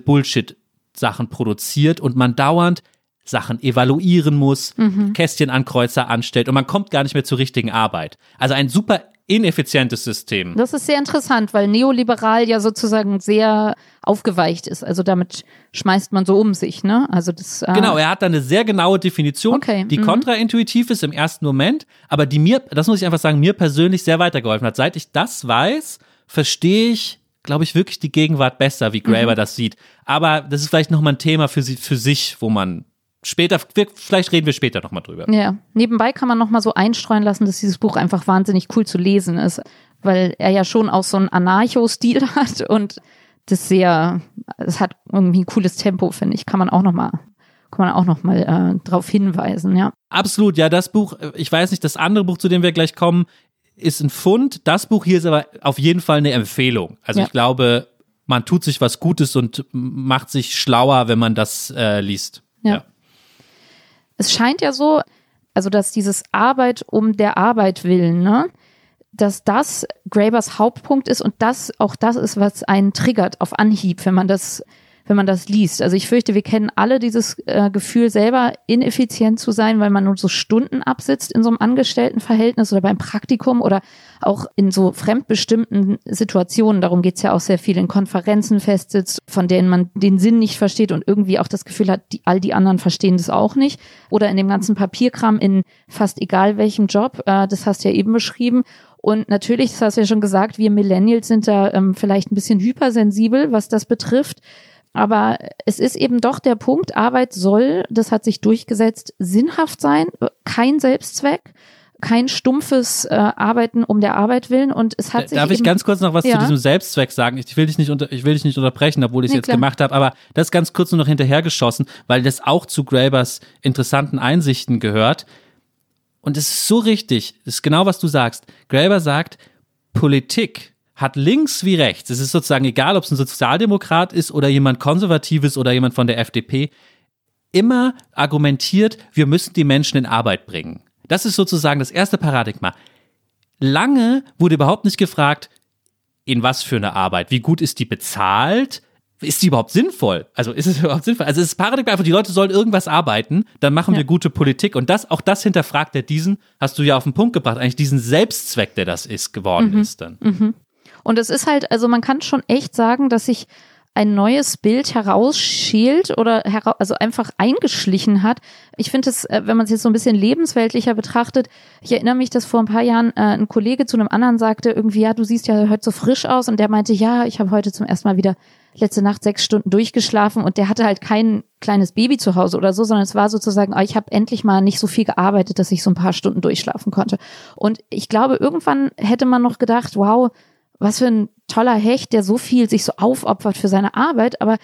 Bullshit-Sachen produziert und man dauernd Sachen evaluieren muss, mhm. Kästchen an Kreuzer anstellt und man kommt gar nicht mehr zur richtigen Arbeit. Also ein super ineffizientes System. Das ist sehr interessant, weil neoliberal ja sozusagen sehr aufgeweicht ist. Also damit schmeißt man so um sich, ne? Also das. Äh genau, er hat da eine sehr genaue Definition, okay. die mhm. kontraintuitiv ist im ersten Moment, aber die mir, das muss ich einfach sagen, mir persönlich sehr weitergeholfen hat. Seit ich das weiß, verstehe ich glaube ich, wirklich die Gegenwart besser, wie Graeber mhm. das sieht. Aber das ist vielleicht nochmal ein Thema für, sie, für sich, wo man später, vielleicht reden wir später nochmal drüber. Ja, nebenbei kann man nochmal so einstreuen lassen, dass dieses Buch einfach wahnsinnig cool zu lesen ist, weil er ja schon auch so einen Anarcho-Stil hat und das sehr, es hat irgendwie ein cooles Tempo, finde ich, kann man auch nochmal kann man auch noch mal äh, darauf hinweisen, ja. Absolut, ja, das Buch, ich weiß nicht, das andere Buch, zu dem wir gleich kommen, ist ein Fund. Das Buch hier ist aber auf jeden Fall eine Empfehlung. Also ja. ich glaube, man tut sich was Gutes und macht sich schlauer, wenn man das äh, liest. ja. ja es scheint ja so, also dass dieses Arbeit um der Arbeit willen, ne, dass das Grabers Hauptpunkt ist und das auch das ist, was einen triggert auf Anhieb, wenn man das wenn man das liest. Also ich fürchte, wir kennen alle dieses äh, Gefühl selber ineffizient zu sein, weil man nur so Stunden absitzt in so einem Angestelltenverhältnis oder beim Praktikum oder auch in so fremdbestimmten Situationen. Darum geht's ja auch sehr viel in Konferenzen festsitzt, von denen man den Sinn nicht versteht und irgendwie auch das Gefühl hat, die, all die anderen verstehen das auch nicht. Oder in dem ganzen Papierkram in fast egal welchem Job. Äh, das hast du ja eben beschrieben. Und natürlich, das hast du ja schon gesagt, wir Millennials sind da ähm, vielleicht ein bisschen hypersensibel, was das betrifft. Aber es ist eben doch der Punkt, Arbeit soll, das hat sich durchgesetzt, sinnhaft sein, kein Selbstzweck kein stumpfes äh, Arbeiten um der Arbeit willen und es hat sich Darf ich ganz kurz noch was ja. zu diesem Selbstzweck sagen? Ich will dich nicht unter, ich will dich nicht unterbrechen, obwohl ich es nee, jetzt klar. gemacht habe, aber das ganz kurz nur noch hinterhergeschossen, weil das auch zu Grabers interessanten Einsichten gehört. Und es ist so richtig, das ist genau was du sagst. Graber sagt, Politik hat links wie rechts, es ist sozusagen egal, ob es ein Sozialdemokrat ist oder jemand Konservatives oder jemand von der FDP, immer argumentiert, wir müssen die Menschen in Arbeit bringen. Das ist sozusagen das erste Paradigma. Lange wurde überhaupt nicht gefragt, in was für eine Arbeit, wie gut ist die bezahlt, ist die überhaupt sinnvoll? Also ist es überhaupt sinnvoll? Also es ist Paradigma einfach, die Leute sollen irgendwas arbeiten, dann machen ja. wir gute Politik. Und das, auch das hinterfragt er diesen, hast du ja auf den Punkt gebracht, eigentlich diesen Selbstzweck, der das ist, geworden mhm. ist dann. Mhm. Und es ist halt, also man kann schon echt sagen, dass sich ein neues Bild herausschält oder hera also einfach eingeschlichen hat. Ich finde es, äh, wenn man es jetzt so ein bisschen lebensweltlicher betrachtet, ich erinnere mich, dass vor ein paar Jahren äh, ein Kollege zu einem anderen sagte, irgendwie, ja, du siehst ja heute so frisch aus und der meinte, ja, ich habe heute zum ersten Mal wieder letzte Nacht sechs Stunden durchgeschlafen und der hatte halt kein kleines Baby zu Hause oder so, sondern es war sozusagen, oh, ich habe endlich mal nicht so viel gearbeitet, dass ich so ein paar Stunden durchschlafen konnte. Und ich glaube, irgendwann hätte man noch gedacht, wow, was für ein toller Hecht, der so viel sich so aufopfert für seine Arbeit, aber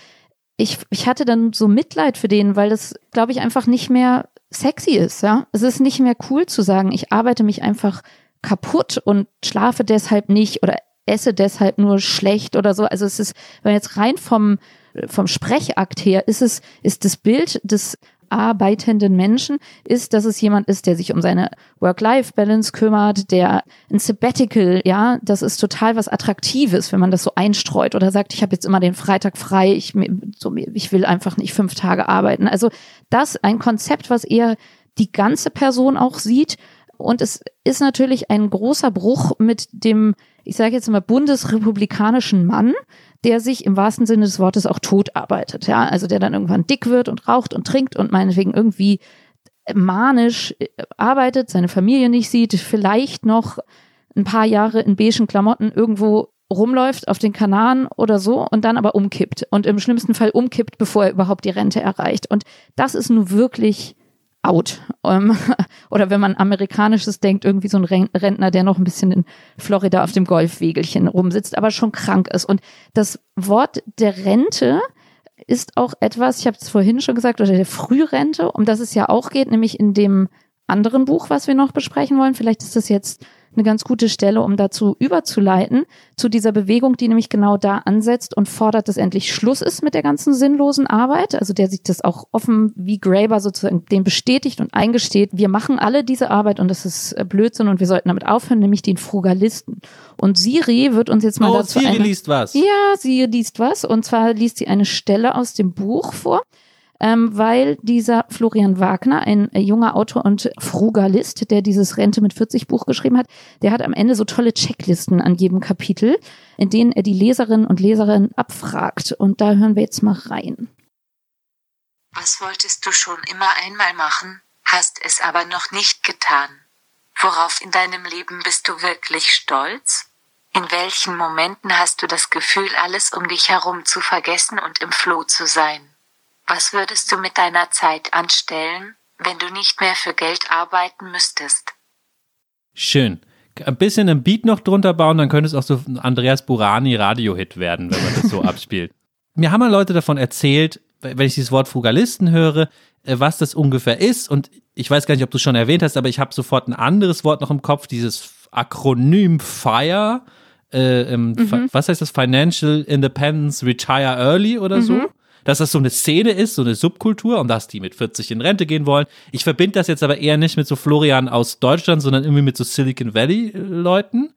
ich, ich hatte dann so Mitleid für den, weil das, glaube ich, einfach nicht mehr sexy ist, ja. Es ist nicht mehr cool zu sagen, ich arbeite mich einfach kaputt und schlafe deshalb nicht oder esse deshalb nur schlecht oder so. Also es ist, wenn jetzt rein vom, vom Sprechakt her ist es, ist das Bild des arbeitenden Menschen ist, dass es jemand ist, der sich um seine Work-Life-Balance kümmert, der ein Sabbatical, ja, das ist total was Attraktives, wenn man das so einstreut oder sagt, ich habe jetzt immer den Freitag frei, ich, so, ich will einfach nicht fünf Tage arbeiten. Also das ein Konzept, was eher die ganze Person auch sieht. Und es ist natürlich ein großer Bruch mit dem, ich sage jetzt mal, bundesrepublikanischen Mann, der sich im wahrsten Sinne des Wortes auch tot arbeitet. Ja, also der dann irgendwann dick wird und raucht und trinkt und meinetwegen irgendwie manisch äh, arbeitet, seine Familie nicht sieht, vielleicht noch ein paar Jahre in beigen Klamotten irgendwo rumläuft auf den Kanaren oder so und dann aber umkippt und im schlimmsten Fall umkippt, bevor er überhaupt die Rente erreicht. Und das ist nun wirklich out. Ähm, oder wenn man amerikanisches denkt, irgendwie so ein Rentner, der noch ein bisschen in Florida auf dem Golfwegelchen rumsitzt, aber schon krank ist. Und das Wort der Rente ist auch etwas, ich habe es vorhin schon gesagt, oder der Frührente, um das es ja auch geht, nämlich in dem anderen Buch, was wir noch besprechen wollen. Vielleicht ist das jetzt eine ganz gute Stelle, um dazu überzuleiten, zu dieser Bewegung, die nämlich genau da ansetzt und fordert, dass endlich Schluss ist mit der ganzen sinnlosen Arbeit. Also der sich das auch offen wie Graeber sozusagen den bestätigt und eingesteht, wir machen alle diese Arbeit und das ist äh, Blödsinn und wir sollten damit aufhören, nämlich den Frugalisten. Und Siri wird uns jetzt mal oh, dazu. Siri eine, liest was. Ja, Siri liest was. Und zwar liest sie eine Stelle aus dem Buch vor ähm, weil dieser Florian Wagner, ein äh, junger Autor und Frugalist, der dieses Rente mit 40 Buch geschrieben hat, der hat am Ende so tolle Checklisten an jedem Kapitel, in denen er die Leserinnen und Leserinnen abfragt. Und da hören wir jetzt mal rein. Was wolltest du schon immer einmal machen, hast es aber noch nicht getan? Worauf in deinem Leben bist du wirklich stolz? In welchen Momenten hast du das Gefühl, alles um dich herum zu vergessen und im Floh zu sein? Was würdest du mit deiner Zeit anstellen, wenn du nicht mehr für Geld arbeiten müsstest? Schön. Ein bisschen ein Beat noch drunter bauen, dann könnte es auch so ein Andreas Burani Radio-Hit werden, wenn man das so abspielt. Mir haben mal Leute davon erzählt, wenn ich dieses Wort Frugalisten höre, äh, was das ungefähr ist. Und ich weiß gar nicht, ob du es schon erwähnt hast, aber ich habe sofort ein anderes Wort noch im Kopf, dieses Akronym FIRE. Äh, mhm. Was heißt das? Financial Independence Retire Early oder mhm. so? Dass das so eine Szene ist, so eine Subkultur und dass die mit 40 in Rente gehen wollen. Ich verbinde das jetzt aber eher nicht mit so Florian aus Deutschland, sondern irgendwie mit so Silicon Valley äh, Leuten.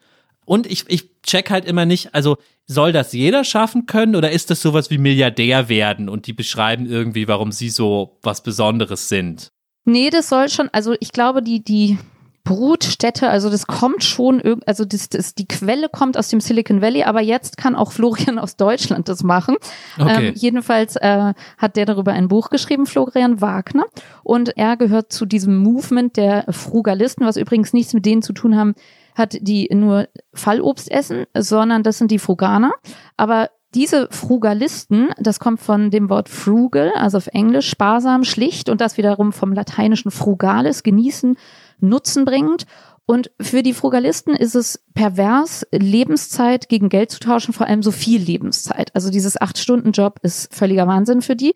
Und ich, ich check halt immer nicht, also soll das jeder schaffen können oder ist das sowas wie Milliardär werden und die beschreiben irgendwie, warum sie so was Besonderes sind? Nee, das soll schon, also ich glaube, die, die Brutstätte, also das kommt schon, also das, das, die Quelle kommt aus dem Silicon Valley, aber jetzt kann auch Florian aus Deutschland das machen. Okay. Ähm, jedenfalls äh, hat der darüber ein Buch geschrieben, Florian Wagner, und er gehört zu diesem Movement der Frugalisten, was übrigens nichts mit denen zu tun haben, hat die nur Fallobst essen, sondern das sind die Fruganer. Aber diese Frugalisten, das kommt von dem Wort frugal, also auf Englisch sparsam, schlicht und das wiederum vom lateinischen frugalis, genießen, nutzenbringend. Und für die Frugalisten ist es pervers, Lebenszeit gegen Geld zu tauschen, vor allem so viel Lebenszeit. Also dieses Acht-Stunden-Job ist völliger Wahnsinn für die.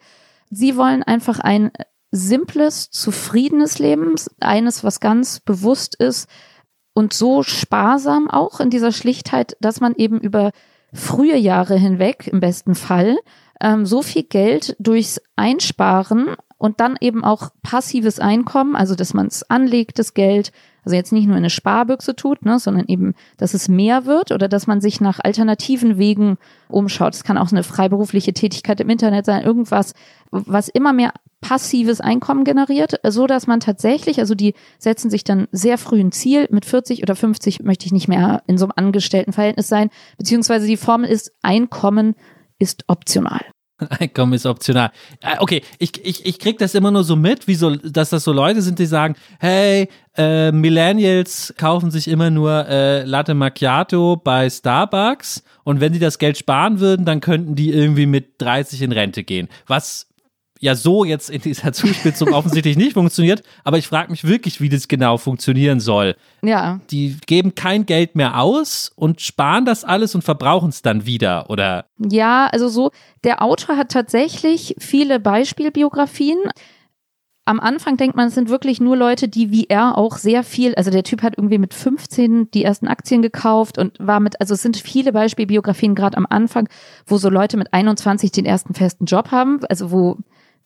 Sie wollen einfach ein simples, zufriedenes Leben, eines, was ganz bewusst ist und so sparsam auch in dieser Schlichtheit, dass man eben über frühe Jahre hinweg, im besten Fall, ähm, so viel Geld durchs Einsparen und dann eben auch passives Einkommen, also dass man es anlegt, das Geld, also jetzt nicht nur in eine Sparbüchse tut, ne, sondern eben, dass es mehr wird oder dass man sich nach alternativen Wegen umschaut. Es kann auch eine freiberufliche Tätigkeit im Internet sein, irgendwas, was immer mehr passives Einkommen generiert, so dass man tatsächlich, also die setzen sich dann sehr früh ein Ziel, mit 40 oder 50 möchte ich nicht mehr in so einem Angestelltenverhältnis sein, beziehungsweise die Formel ist, Einkommen ist optional. Einkommen ist optional. Äh, okay, ich, ich, ich krieg das immer nur so mit, wie so, dass das so Leute sind, die sagen, hey, äh, Millennials kaufen sich immer nur äh, Latte Macchiato bei Starbucks und wenn die das Geld sparen würden, dann könnten die irgendwie mit 30 in Rente gehen. Was ja so jetzt in dieser Zuspitzung offensichtlich nicht funktioniert, aber ich frage mich wirklich, wie das genau funktionieren soll. Ja. Die geben kein Geld mehr aus und sparen das alles und verbrauchen es dann wieder, oder? Ja, also so, der Autor hat tatsächlich viele Beispielbiografien. Am Anfang denkt man, es sind wirklich nur Leute, die wie er auch sehr viel, also der Typ hat irgendwie mit 15 die ersten Aktien gekauft und war mit, also es sind viele Beispielbiografien gerade am Anfang, wo so Leute mit 21 den ersten festen Job haben, also wo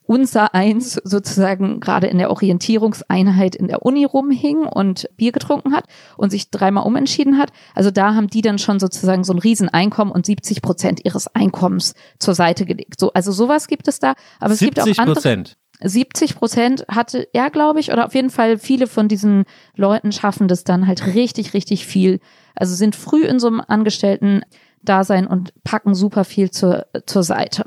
unser eins sozusagen gerade in der Orientierungseinheit in der Uni rumhing und Bier getrunken hat und sich dreimal umentschieden hat. Also da haben die dann schon sozusagen so ein Rieseneinkommen und 70 Prozent ihres Einkommens zur Seite gelegt. So, also sowas gibt es da. Aber es gibt auch andere. Prozent. 70 Prozent hatte er, glaube ich, oder auf jeden Fall viele von diesen Leuten schaffen das dann halt richtig, richtig viel. Also sind früh in so einem Angestellten-Dasein und packen super viel zur, zur Seite.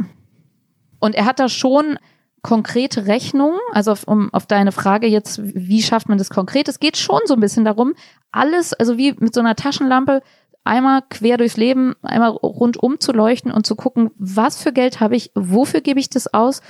Und er hat da schon konkrete Rechnungen, also auf, um auf deine Frage jetzt, wie schafft man das konkret? Es geht schon so ein bisschen darum, alles, also wie mit so einer Taschenlampe, einmal quer durchs Leben, einmal rundum zu leuchten und zu gucken, was für Geld habe ich, wofür gebe ich das aus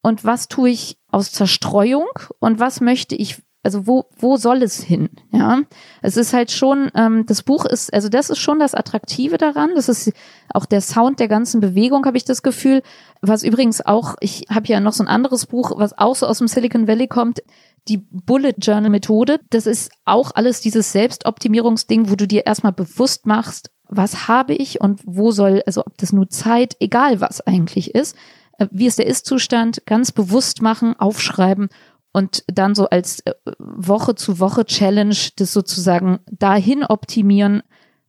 und was tue ich aus Zerstreuung und was möchte ich also wo, wo soll es hin? Ja, es ist halt schon, ähm, das Buch ist, also das ist schon das Attraktive daran. Das ist auch der Sound der ganzen Bewegung, habe ich das Gefühl. Was übrigens auch, ich habe ja noch so ein anderes Buch, was auch so aus dem Silicon Valley kommt, die Bullet Journal Methode. Das ist auch alles dieses Selbstoptimierungsding, wo du dir erstmal bewusst machst, was habe ich und wo soll, also ob das nur Zeit, egal was eigentlich ist, äh, wie ist der Ist-Zustand, ganz bewusst machen, aufschreiben und dann so als äh, Woche zu Woche Challenge das sozusagen dahin optimieren,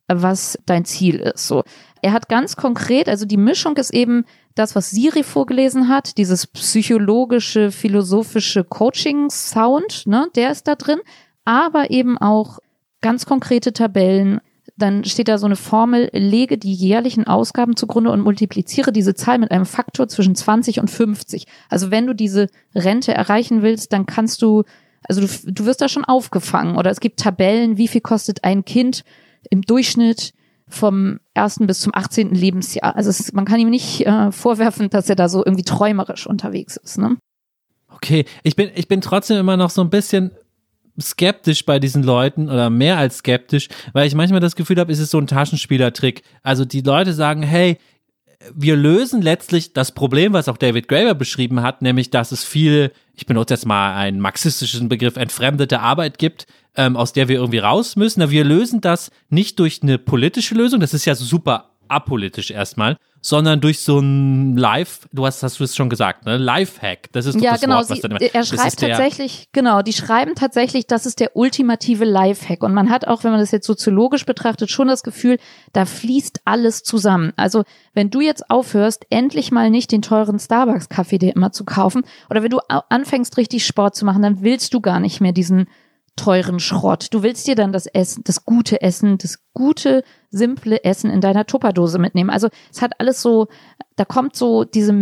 was dein Ziel ist. So. Er hat ganz konkret, also die Mischung ist eben das, was Siri vorgelesen hat, dieses psychologische, philosophische Coaching-Sound, ne, der ist da drin, aber eben auch ganz konkrete Tabellen, dann steht da so eine Formel, lege die jährlichen Ausgaben zugrunde und multipliziere diese Zahl mit einem Faktor zwischen 20 und 50. Also wenn du diese Rente erreichen willst, dann kannst du, also du, du wirst da schon aufgefangen oder es gibt Tabellen, wie viel kostet ein Kind im Durchschnitt vom ersten bis zum 18. Lebensjahr. Also es, man kann ihm nicht äh, vorwerfen, dass er da so irgendwie träumerisch unterwegs ist. Ne? Okay, ich bin, ich bin trotzdem immer noch so ein bisschen skeptisch bei diesen Leuten oder mehr als skeptisch, weil ich manchmal das Gefühl habe, es ist so ein Taschenspielertrick. Also die Leute sagen, hey, wir lösen letztlich das Problem, was auch David Graeber beschrieben hat, nämlich, dass es viel, ich benutze jetzt mal einen marxistischen Begriff, entfremdete Arbeit gibt, ähm, aus der wir irgendwie raus müssen. Na, wir lösen das nicht durch eine politische Lösung, das ist ja super apolitisch erstmal, sondern durch so ein Live, du hast, hast du es schon gesagt, ne? Live-Hack. Das ist doch ja, das genau, Wort, was sie, dann immer, er schreibt tatsächlich, genau, die schreiben tatsächlich, das ist der ultimative Lifehack. Und man hat auch, wenn man das jetzt soziologisch betrachtet, schon das Gefühl, da fließt alles zusammen. Also, wenn du jetzt aufhörst, endlich mal nicht den teuren Starbucks-Kaffee dir immer zu kaufen, oder wenn du anfängst, richtig Sport zu machen, dann willst du gar nicht mehr diesen teuren Schrott. Du willst dir dann das Essen, das gute Essen, das gute, simple Essen in deiner Tupperdose mitnehmen. Also es hat alles so, da kommt so diese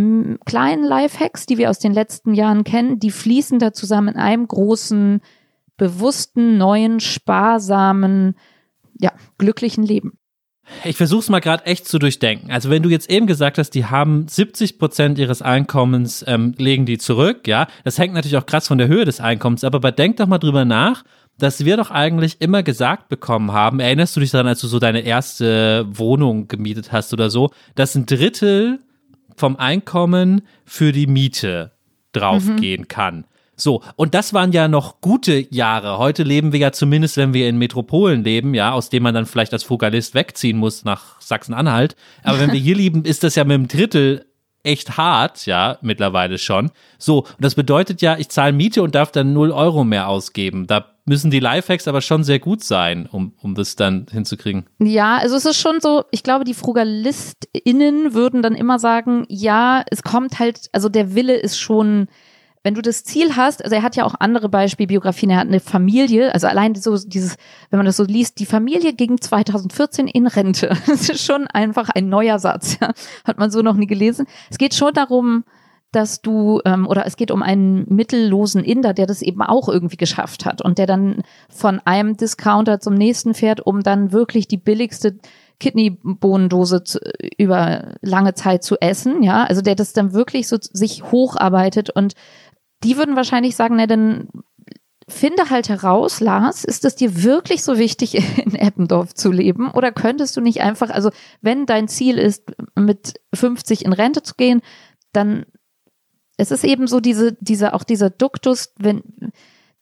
kleinen Lifehacks, die wir aus den letzten Jahren kennen, die fließen da zusammen in einem großen, bewussten, neuen, sparsamen, ja, glücklichen Leben. Ich versuche es mal gerade echt zu durchdenken. Also wenn du jetzt eben gesagt hast, die haben 70 Prozent ihres Einkommens ähm, legen die zurück, ja, das hängt natürlich auch krass von der Höhe des Einkommens ab, aber denk doch mal drüber nach, dass wir doch eigentlich immer gesagt bekommen haben, erinnerst du dich daran, als du so deine erste Wohnung gemietet hast oder so, dass ein Drittel vom Einkommen für die Miete draufgehen kann. So, und das waren ja noch gute Jahre. Heute leben wir ja zumindest, wenn wir in Metropolen leben, ja, aus dem man dann vielleicht als Vokalist wegziehen muss nach Sachsen-Anhalt. Aber wenn wir hier leben, ist das ja mit einem Drittel echt hart, ja, mittlerweile schon. So, und das bedeutet ja, ich zahle Miete und darf dann 0 Euro mehr ausgeben. Da müssen die Lifehacks aber schon sehr gut sein, um, um das dann hinzukriegen. Ja, also es ist schon so, ich glaube, die FrugalistInnen würden dann immer sagen, ja, es kommt halt, also der Wille ist schon, wenn du das Ziel hast, also er hat ja auch andere Beispielbiografien, er hat eine Familie, also allein so dieses, wenn man das so liest, die Familie ging 2014 in Rente. Das ist schon einfach ein neuer Satz, ja. Hat man so noch nie gelesen. Es geht schon darum, dass du, ähm, oder es geht um einen mittellosen Inder, der das eben auch irgendwie geschafft hat und der dann von einem Discounter zum nächsten fährt, um dann wirklich die billigste Kidneybohnendose zu, über lange Zeit zu essen, ja, also der das dann wirklich so sich hocharbeitet und die würden wahrscheinlich sagen, na dann finde halt heraus, Lars, ist es dir wirklich so wichtig, in Eppendorf zu leben? Oder könntest du nicht einfach, also wenn dein Ziel ist, mit 50 in Rente zu gehen, dann es ist eben so diese, diese, auch dieser Duktus, wenn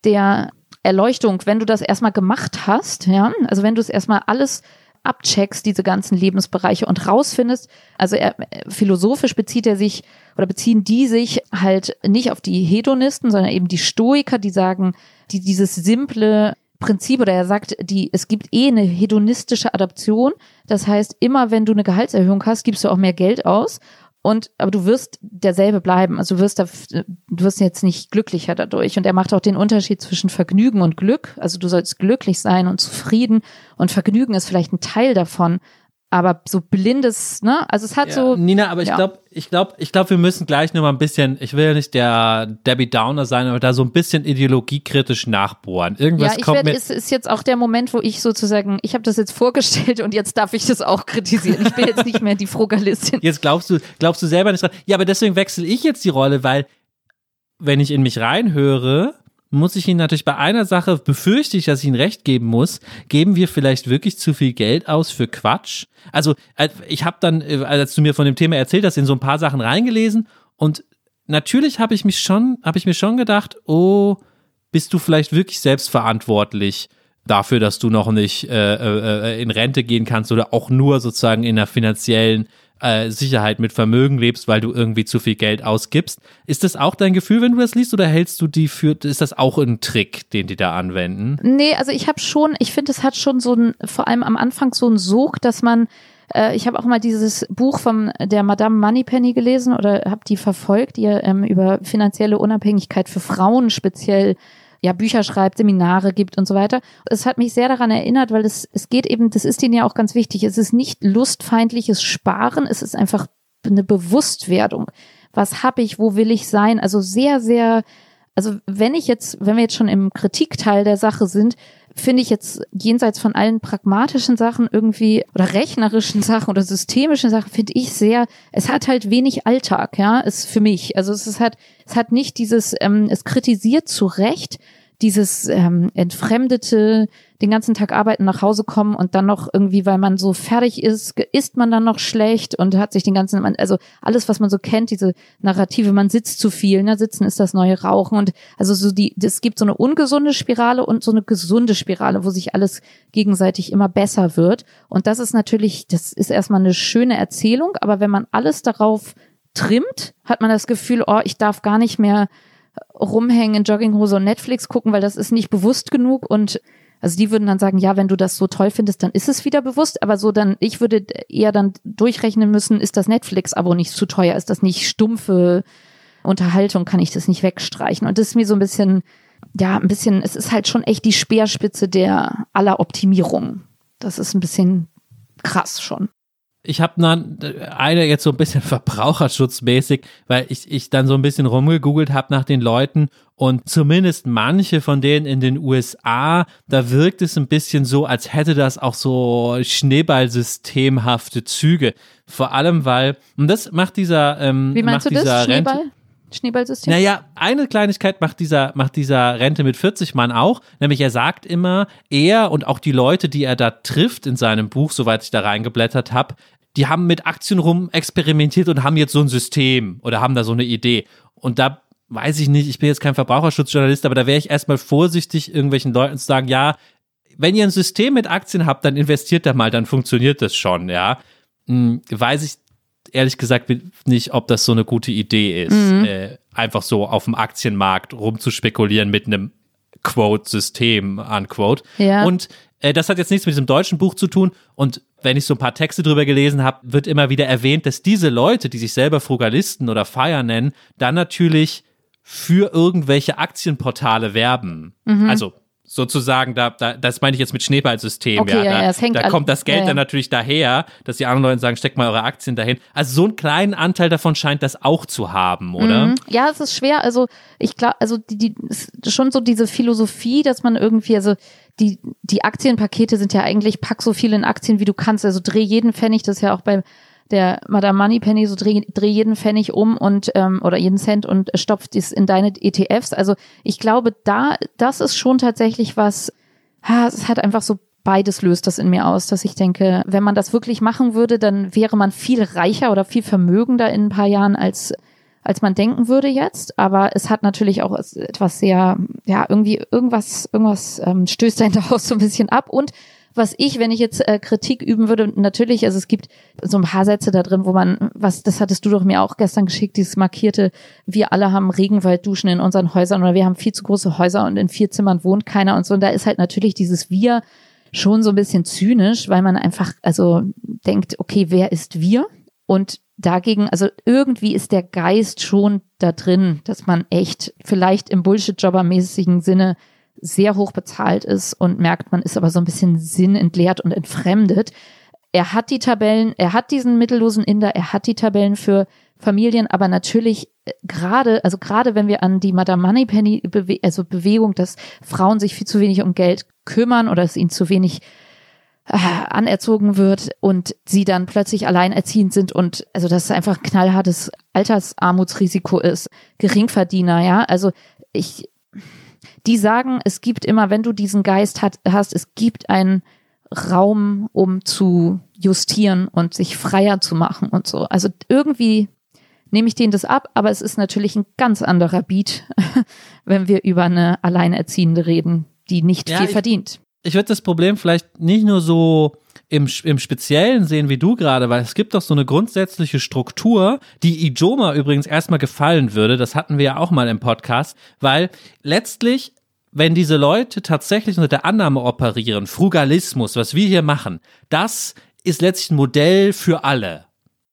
der Erleuchtung, wenn du das erstmal gemacht hast, ja, also wenn du es erstmal alles abcheckst, diese ganzen Lebensbereiche und rausfindest, also er, philosophisch bezieht er sich oder beziehen die sich halt nicht auf die Hedonisten, sondern eben die Stoiker, die sagen, die dieses simple Prinzip oder er sagt, die, es gibt eh eine hedonistische Adaption. Das heißt, immer wenn du eine Gehaltserhöhung hast, gibst du auch mehr Geld aus. Und, aber du wirst derselbe bleiben. Also du wirst da, du wirst jetzt nicht glücklicher dadurch. Und er macht auch den Unterschied zwischen Vergnügen und Glück. Also du sollst glücklich sein und zufrieden. Und Vergnügen ist vielleicht ein Teil davon. Aber so blindes, ne? Also es hat Ja, so. Nina, aber ich ja. glaube, ich glaube, ich glaube, wir müssen gleich nur mal ein bisschen, ich will ja nicht der Debbie Downer sein, aber da so ein bisschen ideologiekritisch nachbohren. Irgendwas Ja, ich kommt werde, mir. ist, ist jetzt auch der Moment, wo ich sozusagen, ich habe das jetzt vorgestellt und jetzt darf ich das auch kritisieren. Ich bin jetzt nicht mehr die Frugalistin. Jetzt glaubst du, glaubst du selber nicht dran. Ja, aber deswegen wechsle ich jetzt die Rolle, weil wenn ich in mich reinhöre, muss ich Ihnen natürlich bei einer Sache, befürchte ich, dass ich Ihnen recht geben muss, geben wir vielleicht wirklich zu viel Geld aus für Quatsch? Also äh, ich habe dann, äh, als du mir von dem Thema erzählt hast, in so ein paar Sachen reingelesen und natürlich habe ich mich schon, habe ich mir schon gedacht, oh, bist du vielleicht wirklich selbstverantwortlich dafür, dass du noch nicht äh, äh, in Rente gehen kannst oder auch nur sozusagen in einer finanziellen äh, Sicherheit mit Vermögen lebst, weil du irgendwie zu viel Geld ausgibst. Ist das auch dein Gefühl, wenn du das liest, oder hältst du die für, ist das auch ein Trick, den die da anwenden? Nee, also ich habe schon, ich finde, es hat schon so ein, vor allem am Anfang so ein Sog, dass man äh, ich habe auch mal dieses Buch von der Madame Moneypenny gelesen oder habe die verfolgt, die ähm, über finanzielle Unabhängigkeit für Frauen speziell ja Bücher schreibt, Seminare gibt und so weiter. Es hat mich sehr daran erinnert, weil es, es geht eben, das ist ihnen ja auch ganz wichtig, es ist nicht lustfeindliches Sparen, es ist einfach eine Bewusstwerdung. Was habe ich, wo will ich sein? Also sehr, sehr, also wenn ich jetzt, wenn wir jetzt schon im Kritikteil der Sache sind, finde ich jetzt jenseits von allen pragmatischen Sachen irgendwie oder rechnerischen Sachen oder systemischen Sachen finde ich sehr, es hat halt wenig Alltag, ja, ist für mich. Also es ist halt, es hat nicht dieses, ähm, es kritisiert zu Recht dieses ähm, entfremdete, den ganzen Tag arbeiten, nach Hause kommen und dann noch irgendwie, weil man so fertig ist, isst man dann noch schlecht und hat sich den ganzen, also alles, was man so kennt, diese Narrative, man sitzt zu viel, ne, sitzen ist das neue Rauchen und also so die, es gibt so eine ungesunde Spirale und so eine gesunde Spirale, wo sich alles gegenseitig immer besser wird. Und das ist natürlich, das ist erstmal eine schöne Erzählung, aber wenn man alles darauf trimmt, hat man das Gefühl, oh, ich darf gar nicht mehr rumhängen in Jogginghose und Netflix gucken, weil das ist nicht bewusst genug. Und also die würden dann sagen, ja, wenn du das so toll findest, dann ist es wieder bewusst, aber so dann, ich würde eher dann durchrechnen müssen, ist das Netflix-Abo nicht zu teuer, ist das nicht stumpfe Unterhaltung, kann ich das nicht wegstreichen? Und das ist mir so ein bisschen, ja, ein bisschen, es ist halt schon echt die Speerspitze der aller Optimierung. Das ist ein bisschen krass schon ich habe dann eine jetzt so ein bisschen verbraucherschutzmäßig, weil ich, ich dann so ein bisschen rumgegoogelt habe nach den Leuten und zumindest manche von denen in den USA, da wirkt es ein bisschen so, als hätte das auch so Schneeballsystemhafte Züge. Vor allem, weil, und das macht dieser, ähm, Wie meinst macht du dieser das? Rente, Schneeball? Schneeballsystem? naja, eine Kleinigkeit macht dieser, macht dieser Rente mit 40 Mann auch, nämlich er sagt immer, er und auch die Leute, die er da trifft in seinem Buch, soweit ich da reingeblättert habe, die haben mit Aktien rum experimentiert und haben jetzt so ein System oder haben da so eine Idee. Und da weiß ich nicht, ich bin jetzt kein Verbraucherschutzjournalist, aber da wäre ich erstmal vorsichtig, irgendwelchen Leuten zu sagen, ja, wenn ihr ein System mit Aktien habt, dann investiert da mal, dann funktioniert das schon, ja. Hm, weiß ich ehrlich gesagt nicht, ob das so eine gute Idee ist, Mhm. äh, einfach so auf dem Aktienmarkt rumzuspekulieren mit einem Quote-System, unquote. Ja. Und äh, das hat jetzt nichts mit diesem deutschen Buch zu tun. Und wenn ich so ein paar Texte drüber gelesen habe, wird immer wieder erwähnt, dass diese Leute, die sich selber Frugalisten oder Feier nennen, dann natürlich für irgendwelche Aktienportale werben. Mhm. Also sozusagen, da, da, das meine ich jetzt mit Schneeballsystem, Okay, ja, Da, ja, es hängt da kommt das Geld ja, ja. dann natürlich daher, dass die anderen Leute sagen, steckt mal eure Aktien dahin. Also so einen kleinen Anteil davon scheint das auch zu haben, oder? Mhm. Ja, es ist schwer. Also ich glaube, also die, die schon so diese Philosophie, dass man irgendwie, also die die Aktienpakete sind ja eigentlich pack so viel in Aktien wie du kannst. Also dreh jeden Pfennig, das ist ja auch bei der Madame Moneypenny so dreh, dreh jeden Pfennig um und ähm, oder jeden Cent und stopft es in deine ETFs. Also ich glaube, da das ist schon tatsächlich was. Ha, es hat einfach so beides löst das in mir aus, dass ich denke, wenn man das wirklich machen würde, dann wäre man viel reicher oder viel vermögender in ein paar Jahren als als man denken würde jetzt. Aber es hat natürlich auch etwas sehr, ja, irgendwie irgendwas, irgendwas ähm, stößt da daraus so ein bisschen ab. Und was ich, wenn ich jetzt äh, Kritik üben würde, natürlich, also es gibt so ein paar Sätze da drin, wo man, was, das hattest du doch mir auch gestern geschickt, dieses markierte, wir alle haben Regenwaldduschen in unseren Häusern oder wir haben viel zu große Häuser und in vier Zimmern wohnt keiner und so. Und da ist halt natürlich dieses Wir schon so ein bisschen zynisch, weil man einfach, also denkt, okay, wer ist wir? Und dagegen, also irgendwie ist der Geist schon da drin, dass man echt vielleicht im Bullshit-Jobber-mäßigen Sinne sehr hoch bezahlt ist und merkt, man ist aber so ein bisschen sinnentleert und entfremdet. Er hat die Tabellen, er hat diesen mittellosen Inder, er hat die Tabellen für Familien, aber natürlich äh, gerade, also gerade wenn wir an die Madame Moneypenny, Bewe also Bewegung, dass Frauen sich viel zu wenig um Geld kümmern oder es ihnen zu wenig äh, anerzogen wird und sie dann plötzlich alleinerziehend sind und also dass es einfach ein knallhartes Altersarmutsrisiko ist, Geringverdiener, ja, also ich die sagen, es gibt immer, wenn du diesen Geist hat, hast, es gibt einen Raum, um zu justieren und sich freier zu machen und so. Also irgendwie nehme ich denen das ab, aber es ist natürlich ein ganz anderer Beat, wenn wir über eine Alleinerziehende reden, die nicht ja, viel ich, verdient. Ich würde das Problem vielleicht nicht nur so im, im Speziellen sehen wie du gerade, weil es gibt doch so eine grundsätzliche Struktur, die Ijoma übrigens erstmal gefallen würde. Das hatten wir ja auch mal im Podcast, weil letztlich wenn diese Leute tatsächlich unter der Annahme operieren, Frugalismus, was wir hier machen, das ist letztlich ein Modell für alle.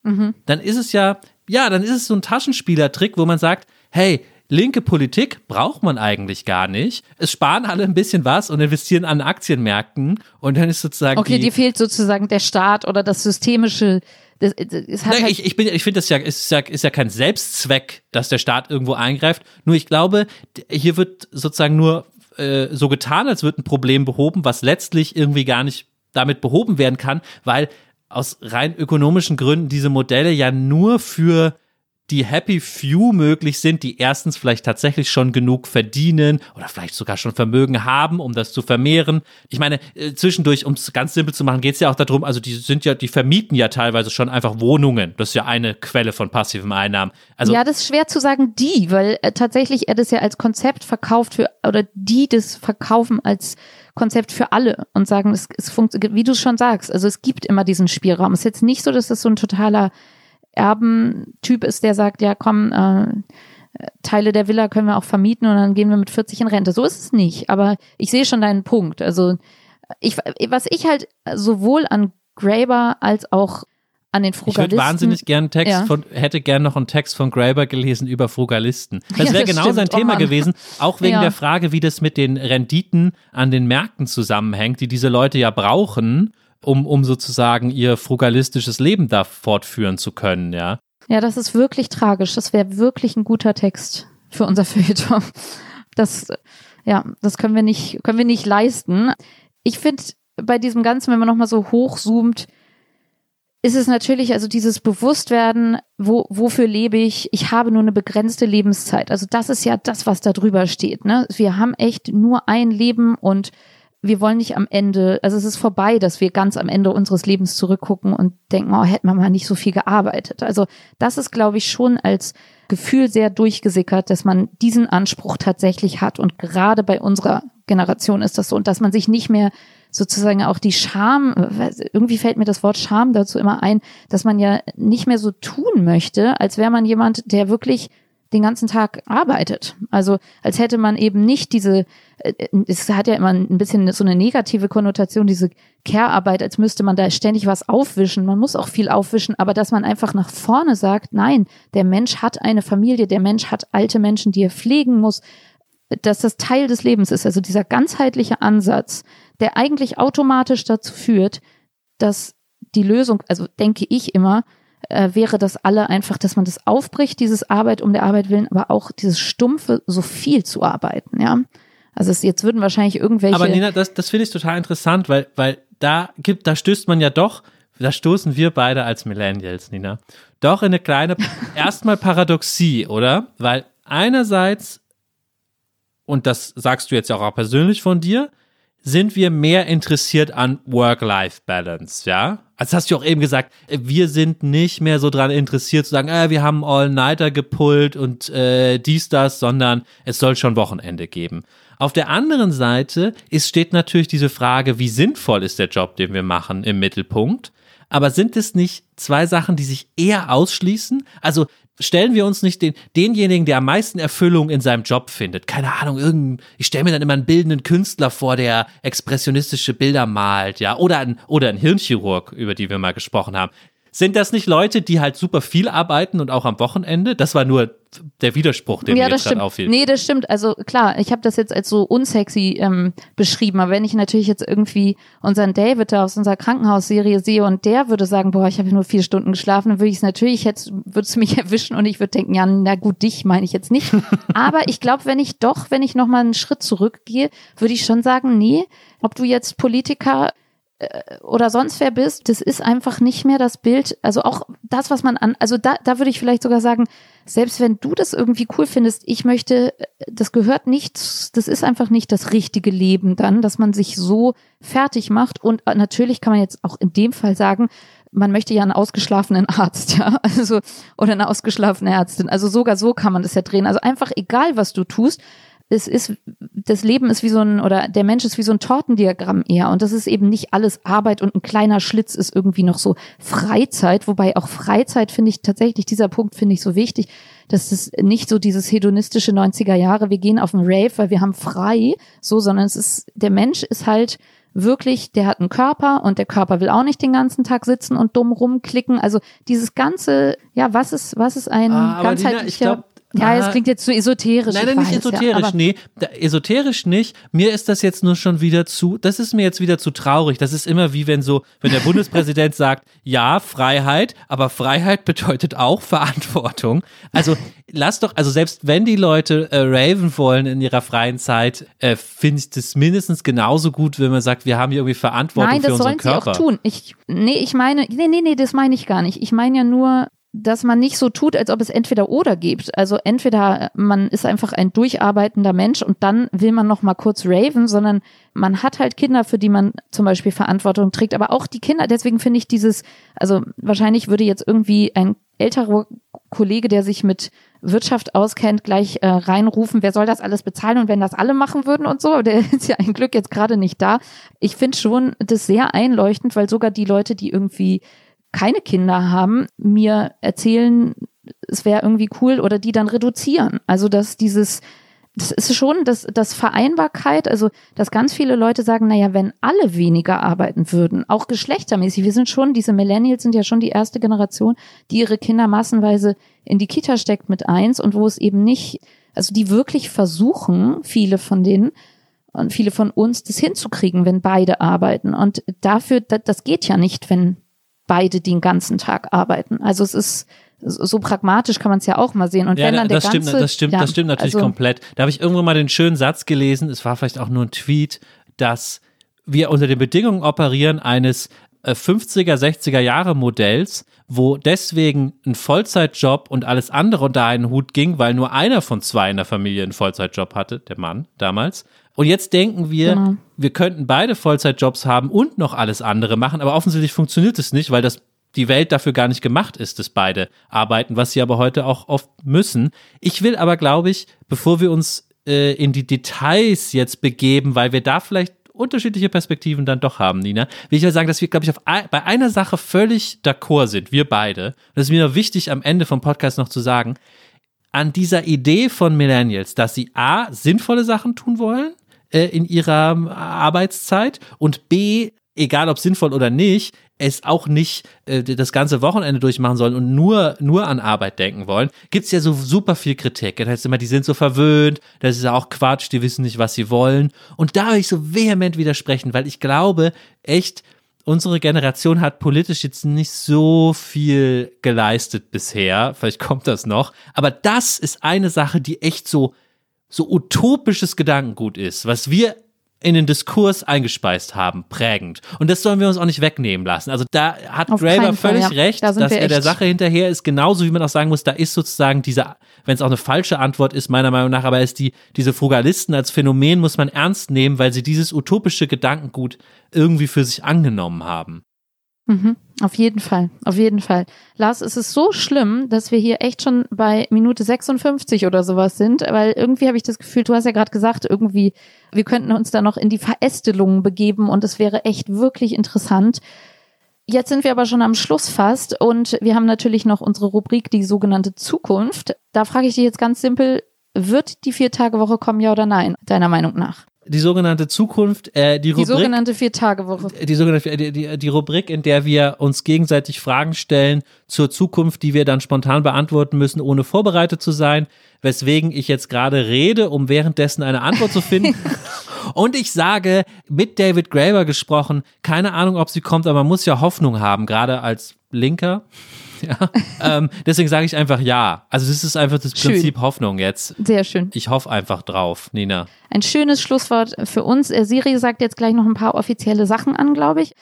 Mhm. Dann ist es ja, ja, dann ist es so ein Taschenspielertrick, wo man sagt, hey, linke Politik braucht man eigentlich gar nicht. Es sparen alle ein bisschen was und investieren an Aktienmärkten und dann ist sozusagen. Okay, dir fehlt sozusagen der Staat oder das systemische. Das, das nee, halt ich, ich, bin, ich finde, das ja ist, ja ist ja kein Selbstzweck, dass der Staat irgendwo eingreift. Nur ich glaube, hier wird sozusagen nur äh, so getan, als wird ein Problem behoben, was letztlich irgendwie gar nicht damit behoben werden kann, weil aus rein ökonomischen Gründen diese Modelle ja nur für die Happy Few möglich sind, die erstens vielleicht tatsächlich schon genug verdienen oder vielleicht sogar schon Vermögen haben, um das zu vermehren. Ich meine, äh, zwischendurch, um es ganz simpel zu machen, geht es ja auch darum, also die sind ja, die vermieten ja teilweise schon einfach Wohnungen. Das ist ja eine Quelle von passiven Einnahmen. Also, ja, das ist schwer zu sagen, die, weil äh, tatsächlich er das ja als Konzept verkauft für, oder die das verkaufen als Konzept für alle und sagen, es, es funktioniert, wie du schon sagst, also es gibt immer diesen Spielraum. Es ist jetzt nicht so, dass das so ein totaler Erbentyp ist, der sagt, ja komm, äh, Teile der Villa können wir auch vermieten und dann gehen wir mit 40 in Rente. So ist es nicht. Aber ich sehe schon deinen Punkt. Also ich, was ich halt sowohl an Graeber als auch an den Frugalisten. Ich würde wahnsinnig gern Text ja. von, hätte gern noch einen Text von Graeber gelesen über Frugalisten. Das wäre ja, genau stimmt. sein oh Thema oh gewesen, auch wegen ja. der Frage, wie das mit den Renditen an den Märkten zusammenhängt, die diese Leute ja brauchen, um, um sozusagen ihr frugalistisches Leben da fortführen zu können, ja. Ja, das ist wirklich tragisch. Das wäre wirklich ein guter Text für unser Feuilleton. Das, ja, das können wir nicht, können wir nicht leisten. Ich finde bei diesem Ganzen, wenn man nochmal so hochzoomt, ist es natürlich also dieses Bewusstwerden, wo, wofür lebe ich? Ich habe nur eine begrenzte Lebenszeit. Also das ist ja das, was da drüber steht. Ne? Wir haben echt nur ein Leben und wir wollen nicht am Ende, also es ist vorbei, dass wir ganz am Ende unseres Lebens zurückgucken und denken, oh, hätten wir mal nicht so viel gearbeitet. Also das ist, glaube ich, schon als Gefühl sehr durchgesickert, dass man diesen Anspruch tatsächlich hat. Und gerade bei unserer Generation ist das so. Und dass man sich nicht mehr sozusagen auch die Scham, irgendwie fällt mir das Wort Scham dazu immer ein, dass man ja nicht mehr so tun möchte, als wäre man jemand, der wirklich den ganzen Tag arbeitet. Also als hätte man eben nicht diese, äh, es hat ja immer ein bisschen so eine negative Konnotation, diese Care-Arbeit, als müsste man da ständig was aufwischen. Man muss auch viel aufwischen, aber dass man einfach nach vorne sagt, nein, der Mensch hat eine Familie, der Mensch hat alte Menschen, die er pflegen muss, dass das Teil des Lebens ist. Also dieser ganzheitliche Ansatz, der eigentlich automatisch dazu führt, dass die Lösung, also denke ich immer, äh, wäre das alle einfach, dass man das aufbricht, dieses Arbeit um der Arbeit willen, aber auch dieses stumpfe, so viel zu arbeiten, ja. Also es, jetzt würden wahrscheinlich irgendwelche. Aber Nina, das, das finde ich total interessant, weil, weil da gibt, da stößt man ja doch, da stoßen wir beide als Millennials, Nina, doch in eine kleine, erstmal Paradoxie, oder? Weil einerseits, und das sagst du jetzt auch persönlich von dir, sind wir mehr interessiert an Work-Life-Balance, ja? Also hast du auch eben gesagt, wir sind nicht mehr so dran interessiert zu sagen, äh, wir haben All-Nighter gepullt und äh, dies, das, sondern es soll schon Wochenende geben. Auf der anderen Seite ist, steht natürlich diese Frage, wie sinnvoll ist der Job, den wir machen, im Mittelpunkt. Aber sind es nicht zwei Sachen, die sich eher ausschließen? Also stellen wir uns nicht den, denjenigen, der am meisten Erfüllung in seinem Job findet. Keine Ahnung, irgendein, ich stelle mir dann immer einen bildenden Künstler vor, der expressionistische Bilder malt, ja, oder ein, oder ein Hirnchirurg, über die wir mal gesprochen haben. Sind das nicht Leute, die halt super viel arbeiten und auch am Wochenende? Das war nur der Widerspruch, den ja, mir jetzt gerade auffiel. Nee, das stimmt. Also klar, ich habe das jetzt als so unsexy ähm, beschrieben, aber wenn ich natürlich jetzt irgendwie unseren David da aus unserer Krankenhausserie sehe und der würde sagen, boah, ich habe nur vier Stunden geschlafen, dann würde ich es natürlich jetzt, würde es mich erwischen und ich würde denken, ja, na gut, dich meine ich jetzt nicht. aber ich glaube, wenn ich doch, wenn ich nochmal einen Schritt zurückgehe, würde ich schon sagen, nee, ob du jetzt Politiker oder sonst wer bist, das ist einfach nicht mehr das Bild, also auch das, was man an, also da, da würde ich vielleicht sogar sagen, selbst wenn du das irgendwie cool findest, ich möchte, das gehört nicht, das ist einfach nicht das richtige Leben dann, dass man sich so fertig macht und äh, natürlich kann man jetzt auch in dem Fall sagen, man möchte ja einen ausgeschlafenen Arzt, ja, also oder eine ausgeschlafene Ärztin. Also sogar so kann man das ja drehen. Also einfach egal, was du tust, es ist, das Leben ist wie so ein, oder der Mensch ist wie so ein Tortendiagramm eher. Und das ist eben nicht alles Arbeit und ein kleiner Schlitz ist irgendwie noch so Freizeit. Wobei auch Freizeit finde ich tatsächlich, dieser Punkt finde ich so wichtig, dass es nicht so dieses hedonistische 90er Jahre, wir gehen auf den Rave, weil wir haben frei, so, sondern es ist, der Mensch ist halt, wirklich, der hat einen Körper und der Körper will auch nicht den ganzen Tag sitzen und dumm rumklicken. Also dieses ganze, ja, was ist, was ist ein Ah, ganzheitlicher, Nina, ich glaub, ja, es ah, klingt jetzt zu esoterisch. Nein, nein, nicht weiß, ja, esoterisch, aber- nee. Da, esoterisch nicht. Mir ist das jetzt nur schon wieder zu, das ist mir jetzt wieder zu traurig. Das ist immer wie wenn so, wenn der Bundespräsident sagt, ja, Freiheit, aber Freiheit bedeutet auch Verantwortung. Also lass doch, also selbst wenn die Leute äh, raven wollen in ihrer freien Zeit, äh, finde ich das mindestens genauso gut, wenn man sagt, wir haben hier irgendwie Verantwortung Nein, für das unseren sollen sie Körper. auch tun. Ich, nee, ich meine, nee, nee, nee, das meine ich gar nicht. Ich meine ja nur, dass man nicht so tut, als ob es entweder oder gibt. Also entweder man ist einfach ein durcharbeitender Mensch und dann will man noch mal kurz raven, sondern man hat halt Kinder, für die man zum Beispiel Verantwortung trägt. Aber auch die Kinder, deswegen finde ich dieses, also wahrscheinlich würde jetzt irgendwie ein älterer Kollege, der sich mit Wirtschaft auskennt, gleich äh, reinrufen, wer soll das alles bezahlen und wenn das alle machen würden und so, der ist ja ein Glück jetzt gerade nicht da. Ich finde schon das sehr einleuchtend, weil sogar die Leute, die irgendwie keine Kinder haben, mir erzählen, es wäre irgendwie cool oder die dann reduzieren. Also dass dieses, das ist schon das, das Vereinbarkeit, also dass ganz viele Leute sagen, naja, wenn alle weniger arbeiten würden, auch geschlechtermäßig, wir sind schon, diese Millennials sind ja schon die erste Generation, die ihre Kinder massenweise in die Kita steckt mit eins und wo es eben nicht, also die wirklich versuchen, viele von denen, und viele von uns das hinzukriegen, wenn beide arbeiten. Und dafür, das, das geht ja nicht, wenn beide den ganzen Tag arbeiten. Also es ist so pragmatisch kann man es ja auch mal sehen. Und Ja, wenn dann der das stimmt, ganze, das stimmt, ja, das stimmt natürlich also, komplett. Da habe ich irgendwo mal den schönen Satz gelesen, es war vielleicht auch nur ein Tweet, dass wir unter den Bedingungen operieren eines äh, 50er, 60er Jahre Modells, wo deswegen ein Vollzeitjob und alles andere unter einen Hut ging, weil nur einer von zwei in der Familie einen Vollzeitjob hatte, der Mann damals. Und jetzt denken wir, Genau. wir könnten beide Vollzeitjobs haben und noch alles andere machen, aber offensichtlich funktioniert es nicht, weil das die Welt dafür gar nicht gemacht ist, dass beide arbeiten, was sie aber heute auch oft müssen. Ich will aber, glaube ich, bevor wir uns äh, in die Details jetzt begeben, weil wir da vielleicht unterschiedliche Perspektiven dann doch haben, Nina, will ich ja sagen, dass wir, glaube ich, auf, bei einer Sache völlig d'accord sind, wir beide. Und das ist mir noch wichtig, am Ende vom Podcast noch zu sagen, an dieser Idee von Millennials, dass sie A, sinnvolle Sachen tun wollen äh, in ihrer Arbeitszeit und B, egal ob sinnvoll oder nicht, es auch nicht äh, das ganze Wochenende durchmachen sollen und nur, nur an Arbeit denken wollen, gibt's ja so super viel Kritik. Das heißt immer, die sind so verwöhnt, das ist ja auch Quatsch, die wissen nicht, was sie wollen. Und da will ich so vehement widersprechen, weil ich glaube, echt, unsere Generation hat politisch jetzt nicht so viel geleistet bisher. Vielleicht kommt das noch. Aber das ist eine Sache, die echt so, so utopisches Gedankengut ist, was wir in den Diskurs eingespeist haben, prägend. Und das sollen wir uns auch nicht wegnehmen lassen. Also da hat Auf Graeber Fall, völlig ja. recht, Da dass er der echt- Sache hinterher ist, genauso wie man auch sagen muss, da ist sozusagen diese, wenn es auch eine falsche Antwort ist, meiner Meinung nach, aber ist die, diese Frugalisten als Phänomen muss man ernst nehmen, weil sie dieses utopische Gedankengut irgendwie für sich angenommen haben. Mhm, auf jeden Fall, auf jeden Fall. Lars, es ist so schlimm, dass wir hier echt schon bei Minute 56 oder sowas sind, weil irgendwie habe ich das Gefühl, du hast ja gerade gesagt, irgendwie, wir könnten uns da noch in die Verästelungen begeben und es wäre echt wirklich interessant. Jetzt sind wir aber schon am Schluss fast und wir haben natürlich noch unsere Rubrik, die sogenannte Zukunft. Da frage ich dich jetzt ganz simpel, wird die Vier-Tage-Woche kommen, ja oder nein, deiner Meinung nach? Die sogenannte Zukunft, äh, die, Die Rubrik, sogenannte Vier-Tage-Woche. die sogenannte die, die, die Rubrik, in der wir uns gegenseitig Fragen stellen zur Zukunft, die wir dann spontan beantworten müssen, ohne vorbereitet zu sein, weswegen ich jetzt gerade rede, um währenddessen eine Antwort zu finden. Und ich sage, mit David Graeber gesprochen, keine Ahnung, ob sie kommt, aber man muss ja Hoffnung haben, gerade als Linker. Ja, ähm, deswegen sage ich einfach ja. Also das ist einfach das Schön. Prinzip Hoffnung jetzt. Sehr schön. Ich hoffe einfach drauf, Nina. Ein schönes Schlusswort für uns. Äh, Siri sagt jetzt gleich noch ein paar offizielle Sachen an, glaube ich.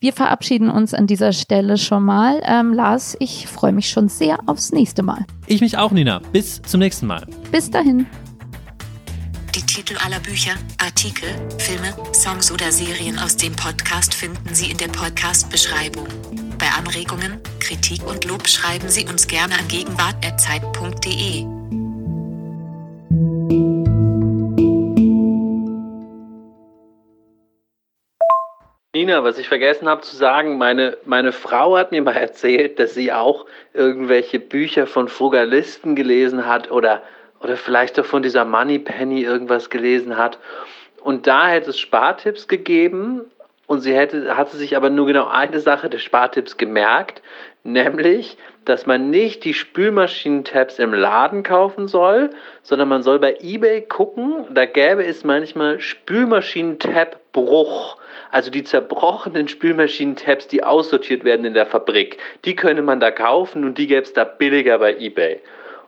Wir verabschieden uns an dieser Stelle schon mal. Ähm, Lars, ich freue mich schon sehr aufs nächste Mal. Ich mich auch, Nina. Bis zum nächsten Mal. Bis dahin. Die Titel aller Bücher, Artikel, Filme, Songs oder Serien aus dem Podcast finden Sie in der Podcast-Beschreibung. Bei Anregungen, Kritik und Lob schreiben Sie uns gerne an gegenwart.zeit.de. Nina, was ich vergessen habe zu sagen, meine, meine Frau hat mir mal erzählt, dass sie auch irgendwelche Bücher von Frugalisten gelesen hat oder, oder vielleicht auch von dieser Moneypenny irgendwas gelesen hat. Und da hätte es Spartipps gegeben und sie hätte, hatte sich aber nur genau eine Sache der Spartipps gemerkt, nämlich, dass man nicht die Spülmaschinentabs im Laden kaufen soll, sondern man soll bei eBay gucken, da gäbe es manchmal Spülmaschinentab-Bruch. Also die zerbrochenen Spülmaschinentabs, die aussortiert werden in der Fabrik, die könne man da kaufen und die gäbe es da billiger bei eBay.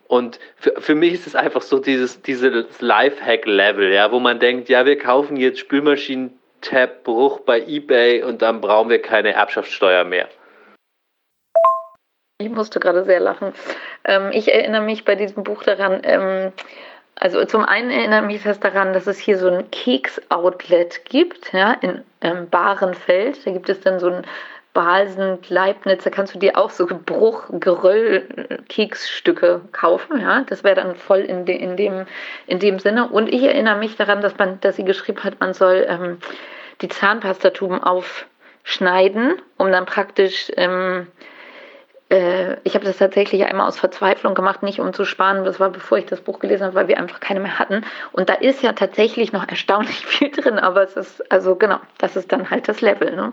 Und für, für mich ist es einfach so dieses, dieses Lifehack-Level, ja, wo man denkt, ja, wir kaufen jetzt Spülmaschinentab-Bruch bei eBay und dann brauchen wir keine Erbschaftssteuer mehr. Ich musste gerade sehr lachen. Ähm, ich erinnere mich bei diesem Buch daran, ähm, also zum einen erinnere mich das daran, dass es hier so ein Keks-Outlet gibt, ja, in ähm, Bahrenfeld. Da gibt es dann so ein Balsen, Leibniz, da kannst du dir auch so Bruch, Geröll, Keksstücke kaufen, ja. Das wäre dann voll in, de, in, dem, in dem Sinne. Und ich erinnere mich daran, dass man, dass sie geschrieben hat, man soll ähm, die Zahnpastatuben aufschneiden, um dann praktisch ähm, äh, ich habe das tatsächlich einmal aus Verzweiflung gemacht, nicht um zu sparen, das war bevor ich das Buch gelesen habe, weil wir einfach keine mehr hatten. Und da ist ja tatsächlich noch erstaunlich viel drin, aber es ist, also genau, das ist dann halt das Level. Ne?